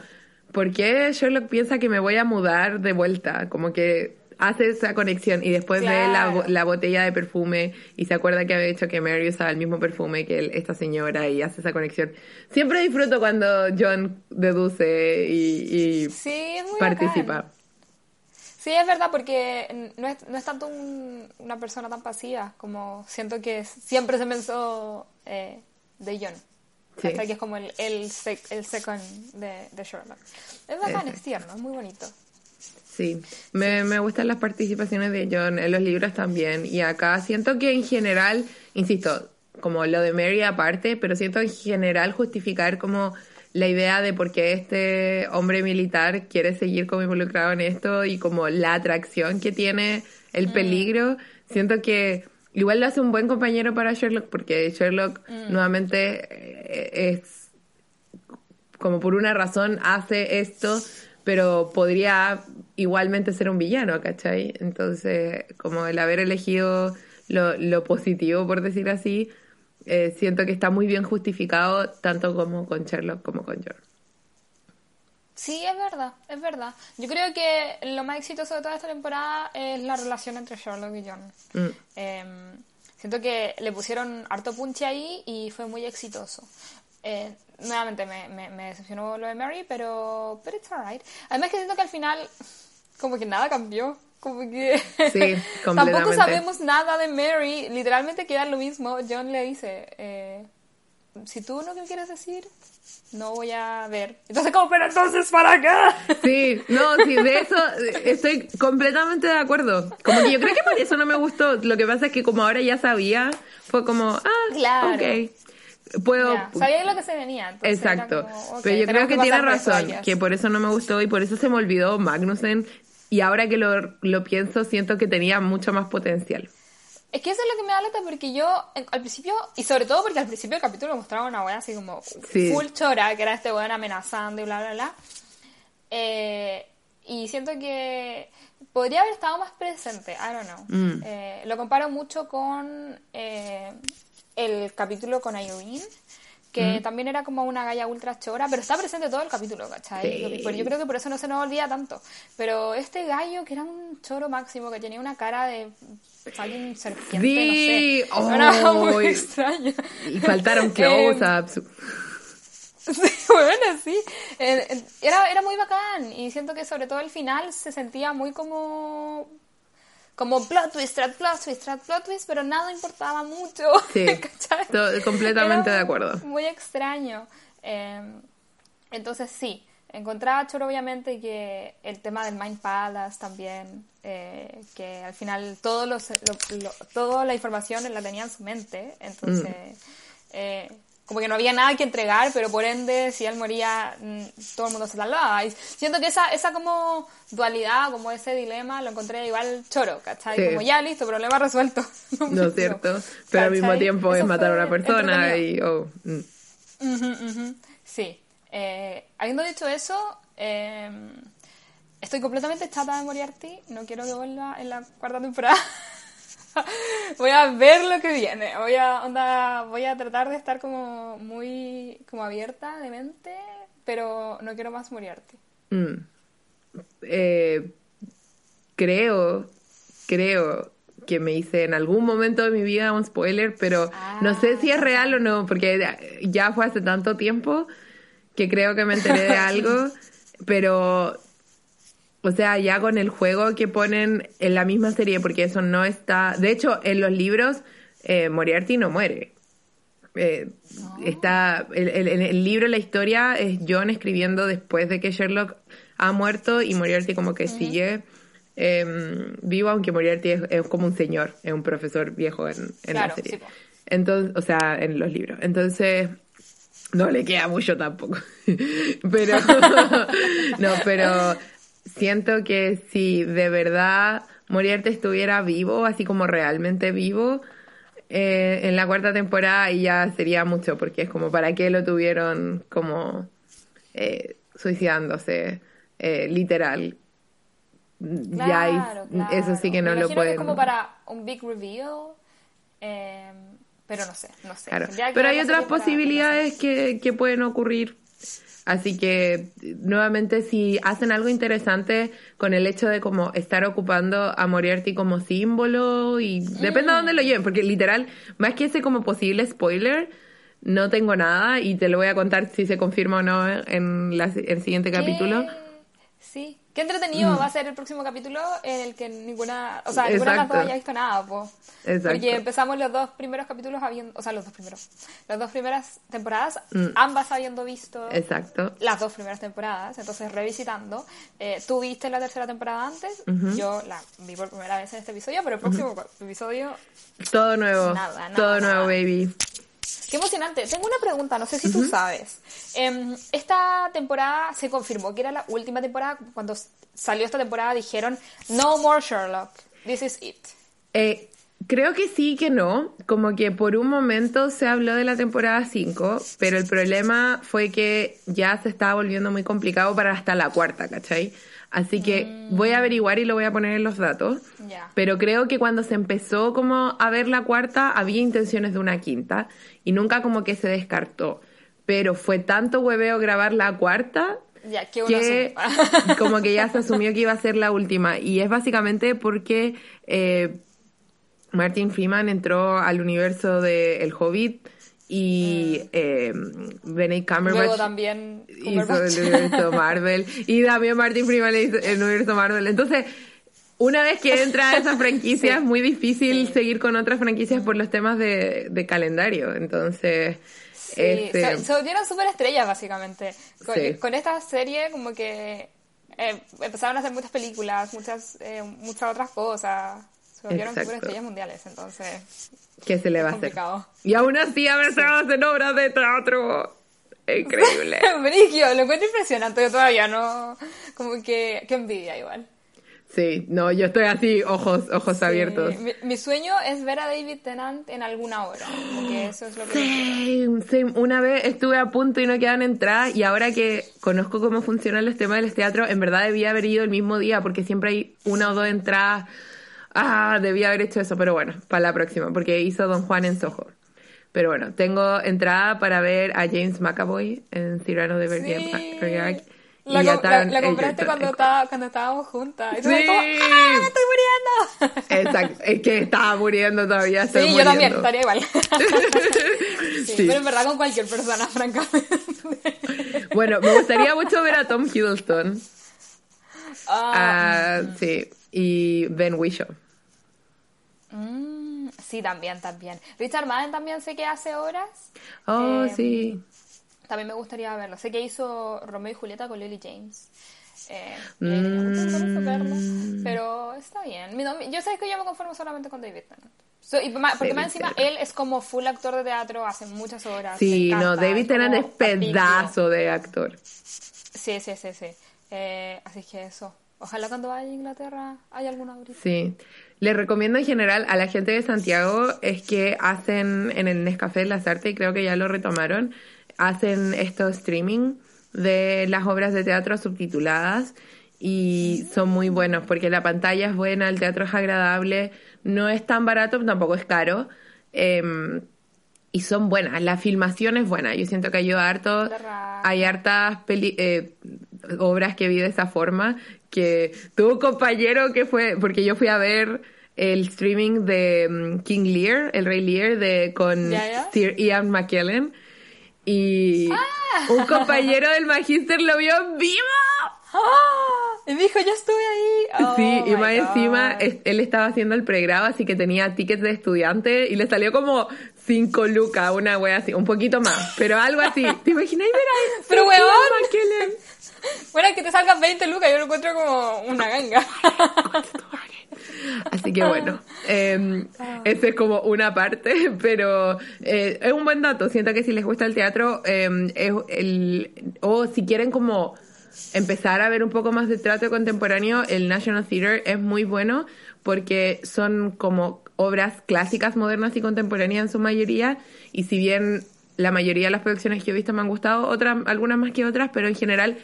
¿por qué Sherlock piensa que me voy a mudar de vuelta? Como que hace esa conexión y después ve la, la botella de perfume y se acuerda que había dicho que Mary usaba el mismo perfume que esta señora y hace esa conexión. Siempre disfruto cuando John deduce y,
Sí,
participa.
bacán. Sí, es verdad, porque no es, no es tanto un- una persona tan pasiva, como siento que siempre se pensó eh, de John.
Sí.
Hasta que es como el, el, sec- el second de, de Sherlock. Es bacán, es tierno, es muy bonito.
Sí, me, me gustan las participaciones de John en los libros también. Y acá siento que en general, insisto, como lo de Mary aparte, pero siento en general justificar como la idea de por qué este hombre militar quiere seguir como involucrado en esto y como la atracción que tiene el peligro. Siento que igual lo hace un buen compañero para Sherlock porque Sherlock nuevamente eh, es como por una razón hace esto, pero podría igualmente ser un villano, ¿cachai? Entonces, como el haber elegido lo, lo positivo, por decir así, eh, siento que está muy bien justificado tanto como con Sherlock como con George.
Sí, es verdad, es verdad. Yo creo que lo más exitoso de toda esta temporada es la relación entre Sherlock y John.
Mm.
Eh, siento que le pusieron harto punche ahí y fue muy exitoso. Eh, nuevamente me, me, me decepcionó lo de Mary, pero, pero it's alright. Además que siento que al final como que nada cambió. Como que
Sí,
tampoco sabemos nada de Mary. Literalmente queda lo mismo. John le dice, eh, si tú no me quieres decir, no voy a ver. Entonces como, pero entonces ¿para qué?
Sí, no, sí, de eso estoy completamente de acuerdo. Como que yo creo que por eso no me gustó. Lo que pasa es que como ahora ya sabía, fue como, ah,
Claro.
ok. Puedo,
Ya, sabía lo que se venía.
Exacto.
como,
Pero yo creo que tiene razón, que por eso no me gustó y por eso se me olvidó Magnussen. Y ahora que lo, lo pienso, siento que tenía mucho más potencial.
Es que eso es lo que me da lata porque yo al principio, y sobre todo porque al principio del capítulo mostraba una wea así como
Sí.
full chora, que era este weón amenazando y bla, bla, bla. Eh, y siento que podría haber estado más presente, I don't know.
Mm.
Eh, lo comparo mucho con eh, el capítulo con Irene, que también era como una galla ultra chora, pero está presente todo el capítulo, ¿cachai?
Sí.
Yo creo que por eso no se nos olvida tanto. Pero este gallo que era un choro máximo, que tenía una cara de serpiente,
Sí,
no sé. Era muy extraño.
Y faltaron
Em,
close-ups.
Sí, bueno, sí. Eh, eh, Era, era muy bacán y siento que sobre todo el final se sentía muy como como plot twist, tras plot twist, tras plot twist, pero nada importaba mucho.
Sí, completamente
Era
de acuerdo.
Muy extraño. Eh, entonces sí, encontraba choro obviamente que el tema del Mind Palace también, eh, que al final todo los, lo- lo- toda la información la tenía en su mente, entonces eh, como que no había nada que entregar, pero por ende si él moría mm, todo el mundo se salvaba. Y siento que esa, esa como dualidad, como ese dilema, lo encontré igual choro, ¿cachai?
Sí.
Como ya listo, problema resuelto.
No es cierto. Pero al mismo tiempo es matar a una persona y. Oh, mm.
Sí. Eh, habiendo dicho eso, eh, estoy completamente chata de Moriarty. No quiero que vuelva en la cuarta temporada. voy a ver lo que viene. Voy a, onda, voy a tratar de estar como muy como abierta de mente, pero no quiero más Moriarty.
Mm. Eh, creo, creo que me hice en algún momento de mi vida un spoiler, pero
Ah,
no sé si es real o no, porque ya fue hace tanto tiempo, que creo que me enteré de algo, pero, o sea, ya con el juego que ponen en la misma serie, porque eso no está, de hecho, en los libros, eh, Moriarty no muere. Eh, Está, el, el- el libro, la historia es John escribiendo después de que Sherlock ha muerto y Moriarty como que sigue em, vivo, aunque Moriarty es, es como un señor, es un profesor viejo en, en la serie.
sí.
Entonces, o sea, en los libros. Entonces, no le queda mucho tampoco. pero, no, pero siento que si de verdad Moriarty estuviera vivo, así como realmente vivo, eh, en la cuarta temporada y ya sería mucho, porque es como para qué lo tuvieron como eh, suicidándose, eh, literal. ya hay-
Claro, claro.
eso sí que no
Me
lo
que
pueden.
es como para un big reveal. eh, pero no sé, no sé.
Claro. Pero hay otras posibilidades que, que pueden ocurrir. Así que, nuevamente, si hacen algo interesante con el hecho de como estar ocupando a Moriarty como símbolo y depende de dónde lo lleven, porque literal, más que ese como posible spoiler, no tengo nada y te lo voy a contar si se confirma o no en la- el siguiente
¿Qué?
capítulo. Mm.
Sí. Qué entretenido va a ser el próximo capítulo en el que ninguna, o sea, ninguna de las dos
Exacto.
haya visto nada, po.
Exacto.
Porque empezamos los dos primeros capítulos habiendo, o sea, los dos primeros, las dos primeras temporadas,
Mm.
ambas habiendo visto
Exacto.
las dos primeras temporadas, entonces revisitando. Eh, Tú viste la tercera temporada antes, yo la vi por primera vez en este episodio, pero el próximo episodio
Todo nuevo.
Nada, nada,
todo nuevo,
nada.
baby.
Qué emocionante. Tengo una pregunta, no sé si tú sabes. Em, esta temporada se confirmó que era la última temporada. Cuando salió esta temporada dijeron, no more Sherlock, this is it.
Eh, creo que sí, que no. Como que por un momento se habló de la temporada 5, pero el problema fue que ya se estaba volviendo muy complicado para hasta la cuarta, ¿cachai? Así que voy a averiguar y lo voy a poner en los datos.
Ya.
Pero creo que cuando se empezó como a ver la cuarta, había intenciones de una quinta y nunca como que se descartó. Pero fue tanto hueveo grabar la cuarta
que
como que ya se asumió que iba a ser la última. Y es básicamente porque eh, Martin Freeman entró al universo de El Hobbit y eh, Benedict Cumberbatch
Luego también
hizo el universo Marvel y también Martin Freeman hizo el universo Marvel. Entonces, una vez que entra a esa franquicia es muy difícil seguir con otras franquicias por los temas de, de calendario. Entonces,
Sí,
este,
se, se volvieron súper estrellas básicamente. Con esta serie como que eh, empezaron a hacer muchas películas, muchas eh, muchas otras cosas. Se volvieron
Exacto.
súper estrellas mundiales, entonces...
¿qué se le va a hacer? Y aún así estado en obras de teatro. Increíble.
Brigio, lo encuentro impresionante. Yo todavía no. Como que. Qué envidia, igual.
Sí, no, yo estoy así, ojos, ojos abiertos.
Sí, Mi, mi sueño es ver a David Tennant en alguna obra. Porque eso es lo que.
Same, same. Una vez estuve a punto y no quedan entradas y ahora que conozco cómo funcionan los temas de los teatros, en verdad debía haber ido el mismo día porque siempre hay una o dos entradas. Ah, debía haber hecho eso, pero bueno, para la próxima, porque hizo Don Juan en Soho. Pero bueno, tengo entrada para ver a James McAvoy en Cyrano de Bergerac.
Sí. La, com- la- la compraste cuando, estaba, cuando estábamos juntas. Y tú
Sí.
como, ¡ah, estoy muriendo!
Exacto, es que estaba muriendo todavía.
Sí,
estoy
yo también,
muriendo.
estaría igual. sí,
Sí.
Pero en verdad con cualquier persona, francamente.
Bueno, me gustaría mucho ver a Tom Hiddleston.
Ah,
Ah, sí, y Ben Whishaw.
mm, sí, también, también. Richard Madden también sé que hace horas.
Oh,
Eh,
sí.
También me gustaría verlo. Sé que hizo Romeo y Julieta con Lily James. Eh, mucho verlo,
Mm.
pero está bien. Mi Yo sé que yo me conformo solamente con David Tennant. So- y ma- porque
David
más encima
Tennant.
él es como full actor de teatro, hace muchas horas.
Sí, no, David Tennant es pedazo de actor.
Sí, sí, sí, sí. Eh, así que eso. Ojalá cuando vaya a Inglaterra haya alguna ahorita.
Sí. Les recomiendo en general a la gente de Santiago es que hacen en el Nescafé Las Artes, y creo que ya lo retomaron, hacen estos streaming de las obras de teatro subtituladas y son muy buenos porque la pantalla es buena, el teatro es agradable, no es tan barato, tampoco es caro. em, y son buenas, la filmación es buena, yo siento que ayuda harto. Hay hartas peli- eh, obras que vi de esa forma, que tuvo un compañero que fue, porque yo fui a ver el streaming de mm, King Lear, el Rey Lear, de, con
Ya,
Ian McKellen, Y un compañero del magíster lo vio en vivo.
¡Ah! Y me dijo, yo estuve ahí. Oh
sí, y
my
más
God.
encima él estaba haciendo el pregrado, así que tenía tickets de estudiante y le salió como 5 lucas, una wea así, un poquito más, pero algo así. ¿Te imaginas ver a
Pero, weón. Bueno, que te salgan 20 lucas, yo lo encuentro como una ganga.
Así que bueno, eh, esa es como una parte, pero eh, es un buen dato. Siento que si les gusta el teatro, eh, es el, o si quieren como empezar a ver un poco más de teatro contemporáneo, el National Theatre es muy bueno porque son como obras clásicas, modernas y contemporáneas en su mayoría. Y si bien la mayoría de las producciones que he visto me han gustado, otras, algunas más que otras, pero en general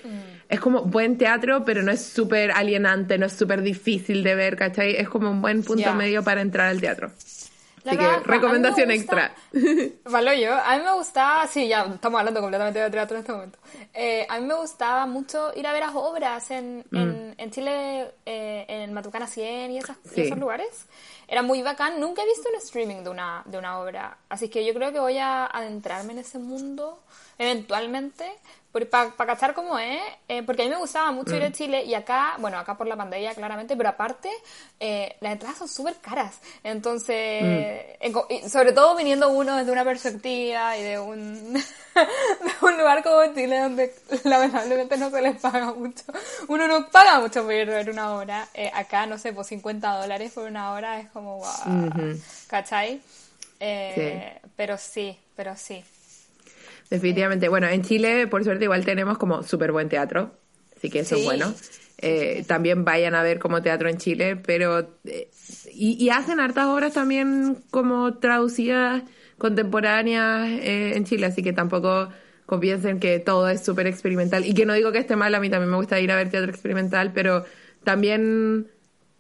es como buen teatro, pero no es súper alienante, no es súper difícil de ver, ¿cachai? Es como un buen punto medio para entrar al teatro. Que recomendación
gusta-
extra.
Valo yo, a mí me gustaba, sí, ya estamos hablando completamente de teatro en este momento. Eh, a mí me gustaba mucho ir a ver las obras en, en, en Chile, eh, en Matucana 100 y, esas, y esos lugares. Era muy bacán. Nunca he visto un streaming de una, de una obra. Así que yo creo que voy a adentrarme en ese mundo eventualmente. Para cachar cómo es, eh, porque a mí me gustaba mucho ir a Chile y acá, bueno, acá por la pandemia claramente, pero aparte, eh, las entradas son súper caras. Entonces, en y sobre todo viniendo uno desde una perspectiva y de un, de un lugar como Chile donde lamentablemente no se les paga mucho. Uno no paga mucho por ir a ver una hora. Eh, acá, no sé, por 50 dólares por una hora es como, wow, ¿cachai? Eh, Pero sí, pero sí.
Definitivamente. Bueno, en Chile, por suerte, igual tenemos como súper buen teatro. Así que eso
Sí.
es bueno. Eh, también vayan a ver como teatro en Chile, pero... eh, y, y hacen hartas obras también como traducidas contemporáneas eh, en Chile, así que tampoco piensen que todo es súper experimental. Y que no digo que esté mal, a mí también me gusta ir a ver teatro experimental, pero también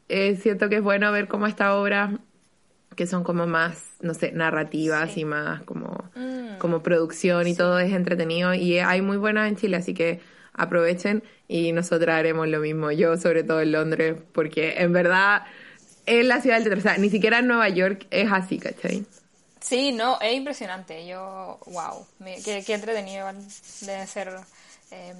eh, siento que es bueno ver como esta obra que son como más, no sé, narrativas y más como, como producción y todo es entretenido y hay muy buenas en Chile, así que aprovechen y nosotras haremos lo mismo, yo sobre todo en Londres, porque en verdad es la ciudad del teatro, o sea, ni siquiera en Nueva York es así, ¿cachai?
Sí, no, es impresionante. Yo, wow, qué, qué entretenido debe ser. Eh,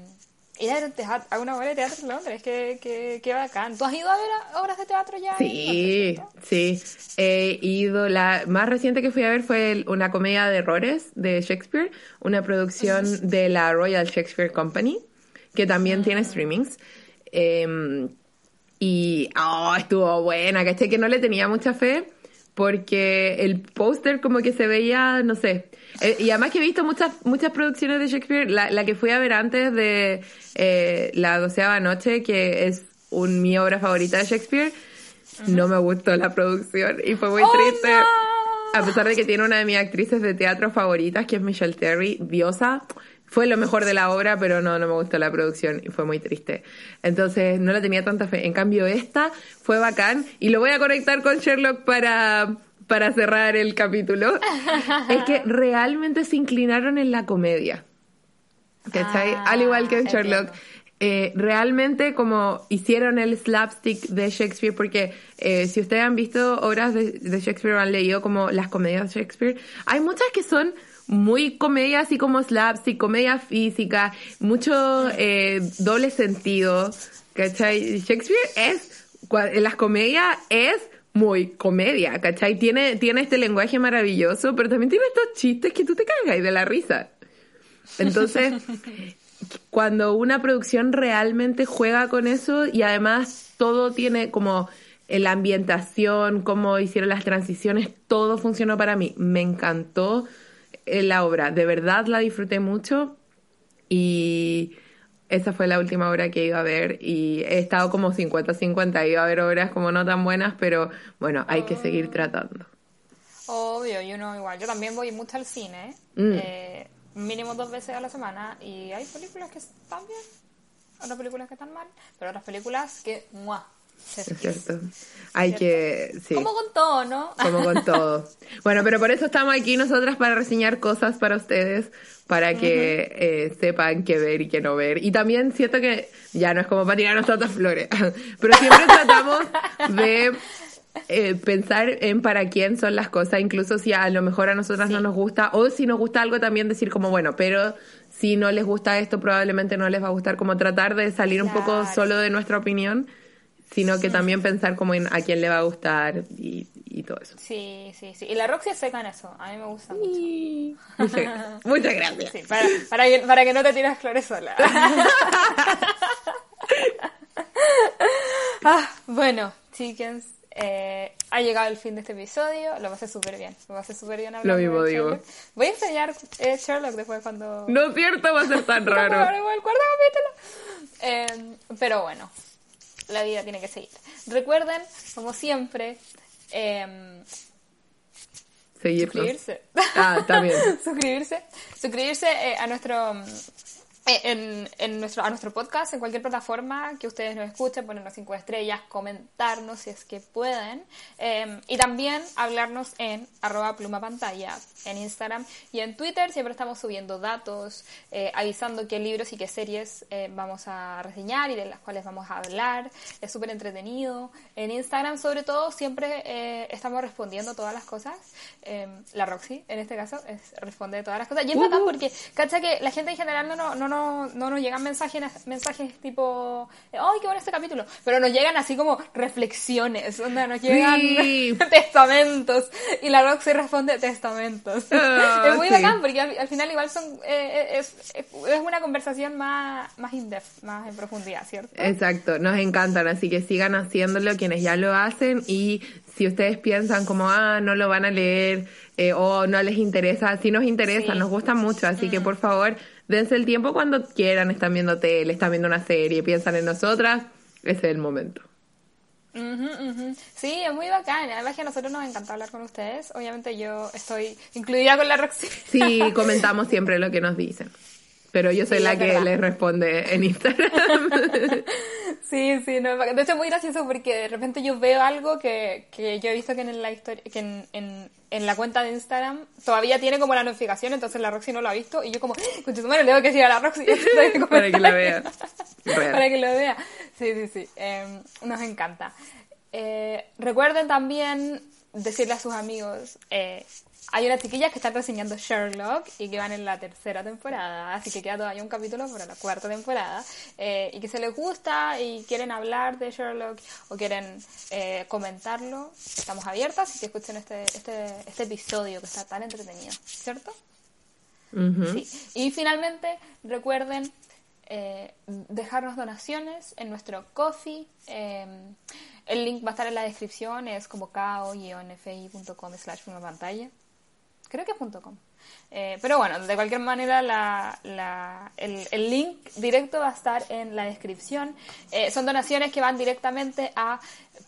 ir a ver un teatro, a una obra de teatro en Londres, qué, qué, qué bacán. ¿Tú has ido a ver obras de teatro ya? en
Sí,
Londres,
sí. He ido, la más reciente que fui a ver fue una comedia de errores de Shakespeare, una producción de la Royal Shakespeare Company, que también tiene streamings. Eh, y oh, estuvo buena, ¿cachai? Que no le tenía mucha fe porque el póster como que se veía, no sé. Eh, y además que he visto muchas muchas producciones de Shakespeare, la, la que fui a ver antes de eh, La doceava noche, que es un, mi obra favorita de Shakespeare, no me gustó la producción y fue muy
¡Oh,
triste.
no!
A pesar de que tiene una de mis actrices de teatro favoritas, que es Michelle Terry, diosa, fue lo mejor de la obra, pero no, no me gustó la producción y fue muy triste. Entonces no le tenía tanta fe. En cambio, esta fue bacán y lo voy a conectar con Sherlock para, para cerrar el capítulo. es que realmente se inclinaron en la comedia. ¿Cachai?
Ah,
Al igual que en. Sherlock. Eh, realmente como hicieron el slapstick de Shakespeare, porque eh, si ustedes han visto obras de, de Shakespeare o han leído como las comedias de Shakespeare, hay muchas que son muy comedias así como slapstick, comedia física, mucho eh, doble sentido, ¿cachai? Shakespeare es, en las comedias es muy comedia, ¿cachai? Tiene, tiene este lenguaje maravilloso, pero también tiene estos chistes que tú te cagas de la risa. Entonces, cuando una producción realmente juega con eso y además todo tiene como la ambientación, cómo hicieron las transiciones, todo funcionó para mí. Me encantó la obra, de verdad la disfruté mucho y esa fue la última obra que iba a ver y he estado como 50-50, iba a ver obras como no tan buenas, pero bueno, hay que seguir tratando.
Obvio, yo no igual. Yo también voy mucho al cine,
Mm.
eh, mínimo dos veces a la semana, y hay películas que están bien, otras películas que están mal, pero otras películas que, ¡mua!
Es cierto. Hay que, sí.
Como con todo, ¿no?
Como con todo. Bueno, pero por eso estamos aquí nosotras para reseñar cosas para ustedes, para que eh, sepan qué ver y qué no ver. Y también siento que ya no es como para tirarnos tantas flores, pero siempre tratamos de eh, pensar en para quién son las cosas, incluso si a lo mejor a nosotras no nos gusta, o si nos gusta algo también decir como, bueno, pero si no les gusta esto, probablemente no les va a gustar, como tratar de salir un poco solo de nuestra opinión, sino que también pensar como en a quién le va a gustar y, y todo eso.
Sí, sí, sí. Y la Roxy es seca en eso. A mí me gusta mucho.
Muchas. Muchas gracias.
Sí, para, para, que, para que no te tires flores sola. Ah, bueno, chickens, eh, ha llegado el fin de este episodio. Lo pasé súper bien. Lo pasé súper bien hablando
Lo mismo
de
digo.
Voy a enseñar eh, Sherlock después cuando...
No es cierto, va a ser tan raro.
Como el cuarto capítulo. Eh, pero bueno, la vida tiene que seguir. Recuerden, como siempre, eh,
Seguirnos.
suscribirse.
Ah, también.
suscribirse. Suscribirse eh, a nuestro en, en nuestro, a nuestro podcast, en cualquier plataforma que ustedes nos escuchen, ponernos cinco estrellas, comentarnos si es que pueden. eh, y también hablarnos en arroba pluma pantalla, en Instagram y en Twitter. Siempre estamos subiendo datos, eh, avisando qué libros y qué series eh, vamos a reseñar y de las cuales vamos a hablar. Es súper entretenido. En Instagram, sobre todo, siempre eh, estamos respondiendo todas las cosas. Eh, la Roxy, en este caso, es, responde todas las cosas. Y es bacán porque, cacha que la gente en general no, no, no, no, no nos llegan mensajes, mensajes tipo, ¡ay, qué bueno este capítulo! Pero nos llegan así como reflexiones, donde nos llegan
Sí.
testamentos. Y la Roxy responde testamentos.
Ah,
es muy
sí.
bacán porque al, al final igual son eh, es, es, es una conversación más, más in-depth, más en profundidad, ¿cierto?
Exacto, nos encantan, así que sigan haciéndolo quienes ya lo hacen y si ustedes piensan como, ah, no lo van a leer eh, o no les interesa, sí nos interesa,
Sí.
nos gusta mucho, así que por favor, dense el tiempo cuando quieran, están viendo tele, están viendo una serie, piensan en nosotras, ese es el momento.
Ujú, ujú. Sí, es muy bacán. Además que a nosotros nos encanta hablar con ustedes. Obviamente yo estoy incluida con la Roxy.
Sí, comentamos siempre lo que nos dicen, pero yo soy
Sí,
la que les responde en Instagram.
Sí, sí, no, de hecho es muy gracioso porque de repente yo veo algo que, que yo he visto que en la historia, que en, en, en la cuenta de Instagram todavía tiene como la notificación, entonces la Roxy no lo ha visto y yo como, concha tu madre, le tengo que decir a la Roxy
Para que la vea.
Para que lo vea. Sí, sí, sí. eh, nos encanta. Eh, recuerden también decirle a sus amigos, eh, hay unas chiquillas que están reseñando Sherlock y que van en la tercera temporada, así que queda todavía un capítulo para la cuarta temporada, eh, y que se les gusta y quieren hablar de Sherlock o quieren eh, comentarlo, estamos abiertas y que escuchen este, este, este episodio que está tan entretenido, ¿cierto? Sí. Y finalmente, recuerden eh, dejarnos donaciones en nuestro coffee. eh, el link va a estar en la descripción, es como kao-fi.com slash pantalla. Creo que punto .com. Eh, pero bueno, de cualquier manera el, link directo va a estar en la descripción. Eh, son donaciones que van directamente a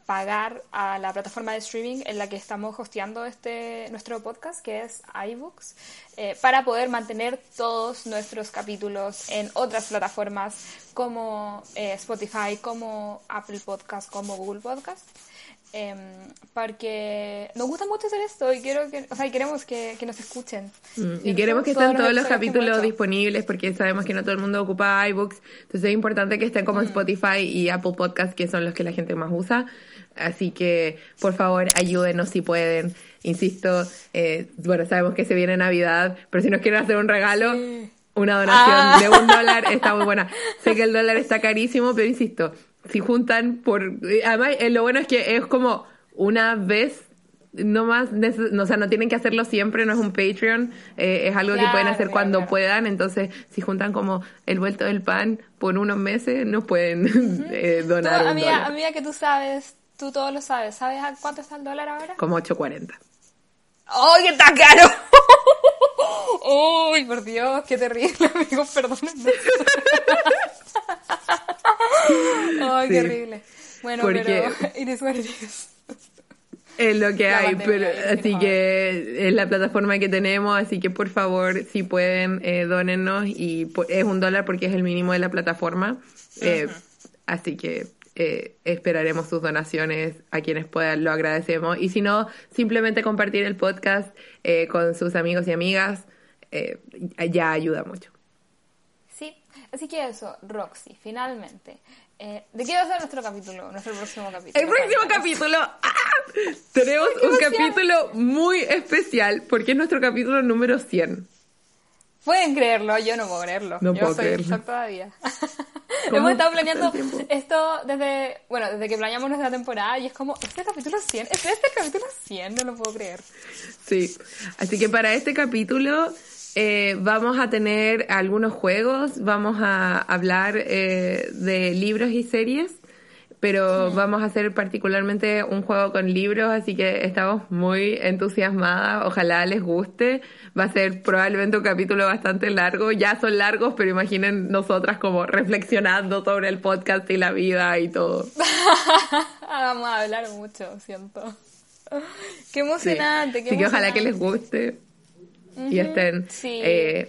pagar a la plataforma de streaming en la que estamos hosteando este nuestro podcast, que es iBooks, eh, para poder mantener todos nuestros capítulos en otras plataformas como Spotify, como Apple Podcast, como Google Podcast. Em, porque nos gusta mucho hacer esto y quiero que, o sea, y queremos que, que nos escuchen.
Mm, Y
¿Cierto?
queremos que estén todos los capítulos disponibles porque sabemos que no todo el mundo ocupa iBooks. Entonces es importante que estén como
Mm.
Spotify y Apple Podcast, que son los que la gente más usa. Así que, por favor, ayúdenos si pueden. Insisto, eh, bueno, sabemos que se viene Navidad, pero si nos quieren hacer un regalo, una donación
Ah.
de un dólar está muy buena. Sé que el dólar está carísimo, pero insisto, si juntan por... Además, eh, lo bueno es que es como una vez no más, o sea, no tienen que hacerlo siempre, no es un Patreon, eh, es algo que pueden hacer cuando
claro.
puedan, entonces si juntan como el vuelto del pan por unos meses, nos pueden eh,
Tú,
donar un
amiga,
dólar.
amiga, que tú sabes, tú todo lo sabes. ¿Sabes a cuánto está el dólar ahora?
Como 8.40.
¡Ay, que está caro! ¡Uy, por Dios, qué terrible, amigos! Perdónenme. ¡Ay, qué horrible! Bueno,
Porque-
pero... It is what it is.
Es lo que
La
hay, pero
que
así
no.
que es la plataforma que tenemos, así que por favor, si pueden, eh, dónennos y es un dólar porque es el mínimo de la plataforma. Eh, Así que eh, esperaremos sus donaciones a quienes puedan, lo agradecemos. Y si no, simplemente compartir el podcast eh, con sus amigos y amigas eh, ya ayuda mucho.
Sí, así que eso, Roxy, finalmente. Eh, ¿De qué va a ser nuestro capítulo, nuestro próximo capítulo?
El próximo capítulo. ¡ah! Tenemos un
emoción!
capítulo muy especial porque es nuestro capítulo número 100.
Pueden creerlo, yo no puedo creerlo.
No
yo
puedo
soy
creerlo.
todavía.
¿Cómo
Hemos estado
el
planeando esto desde, bueno, desde que planeamos nuestra temporada y es como, este capítulo 100, es este capítulo 100, no lo puedo creer.
Sí, así que para este capítulo eh, vamos a tener algunos juegos, vamos a hablar eh, de libros y series, pero vamos a hacer particularmente un juego con libros, así que estamos muy entusiasmadas, ojalá les guste. Va a ser probablemente un capítulo bastante largo, ya son largos, pero imaginen nosotras como reflexionando sobre el podcast y la vida y todo.
Vamos a hablar mucho, siento. Qué
Sí.
emocionante, qué
Así que ojalá que les y estén
sí.
eh,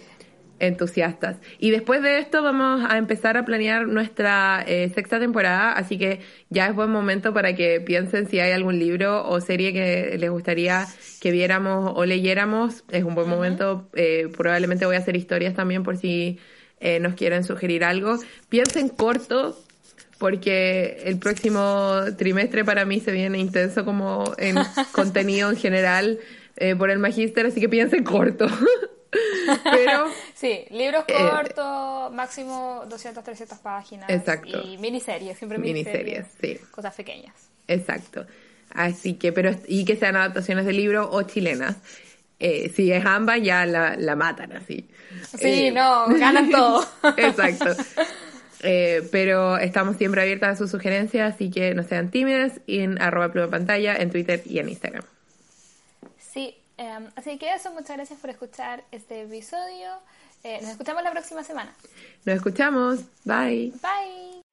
entusiastas. Y después de esto vamos a empezar a planear nuestra eh, sexta temporada, así que ya es buen momento para que piensen si hay algún libro o serie que les gustaría que viéramos o leyéramos. Es un buen momento. eh, probablemente voy a hacer historias también por si eh, nos quieren sugerir algo. Piensen corto. Porque el próximo trimestre para mí se viene intenso como en contenido en general eh, por el magíster, así que piensen corto. Pero
Sí, libros
Eh,
cortos, máximo 200, 300 páginas.
Exacto.
Y miniseries, siempre
Miniseries,
miniseries.
sí.
Cosas pequeñas.
Exacto. Así que, pero, y que sean adaptaciones de libro o chilenas. Eh, si es ambas, ya la, la matan así.
Sí,
Eh,
no, ganan todo.
Exacto. Pero estamos siempre abiertas a sus sugerencias, así que no sean tímidas en arroba pluma pantalla, en Twitter y en Instagram.
Em, así que eso, muchas gracias por escuchar este episodio. Eh, nos escuchamos la próxima semana.
Nos escuchamos. Bye.
Bye.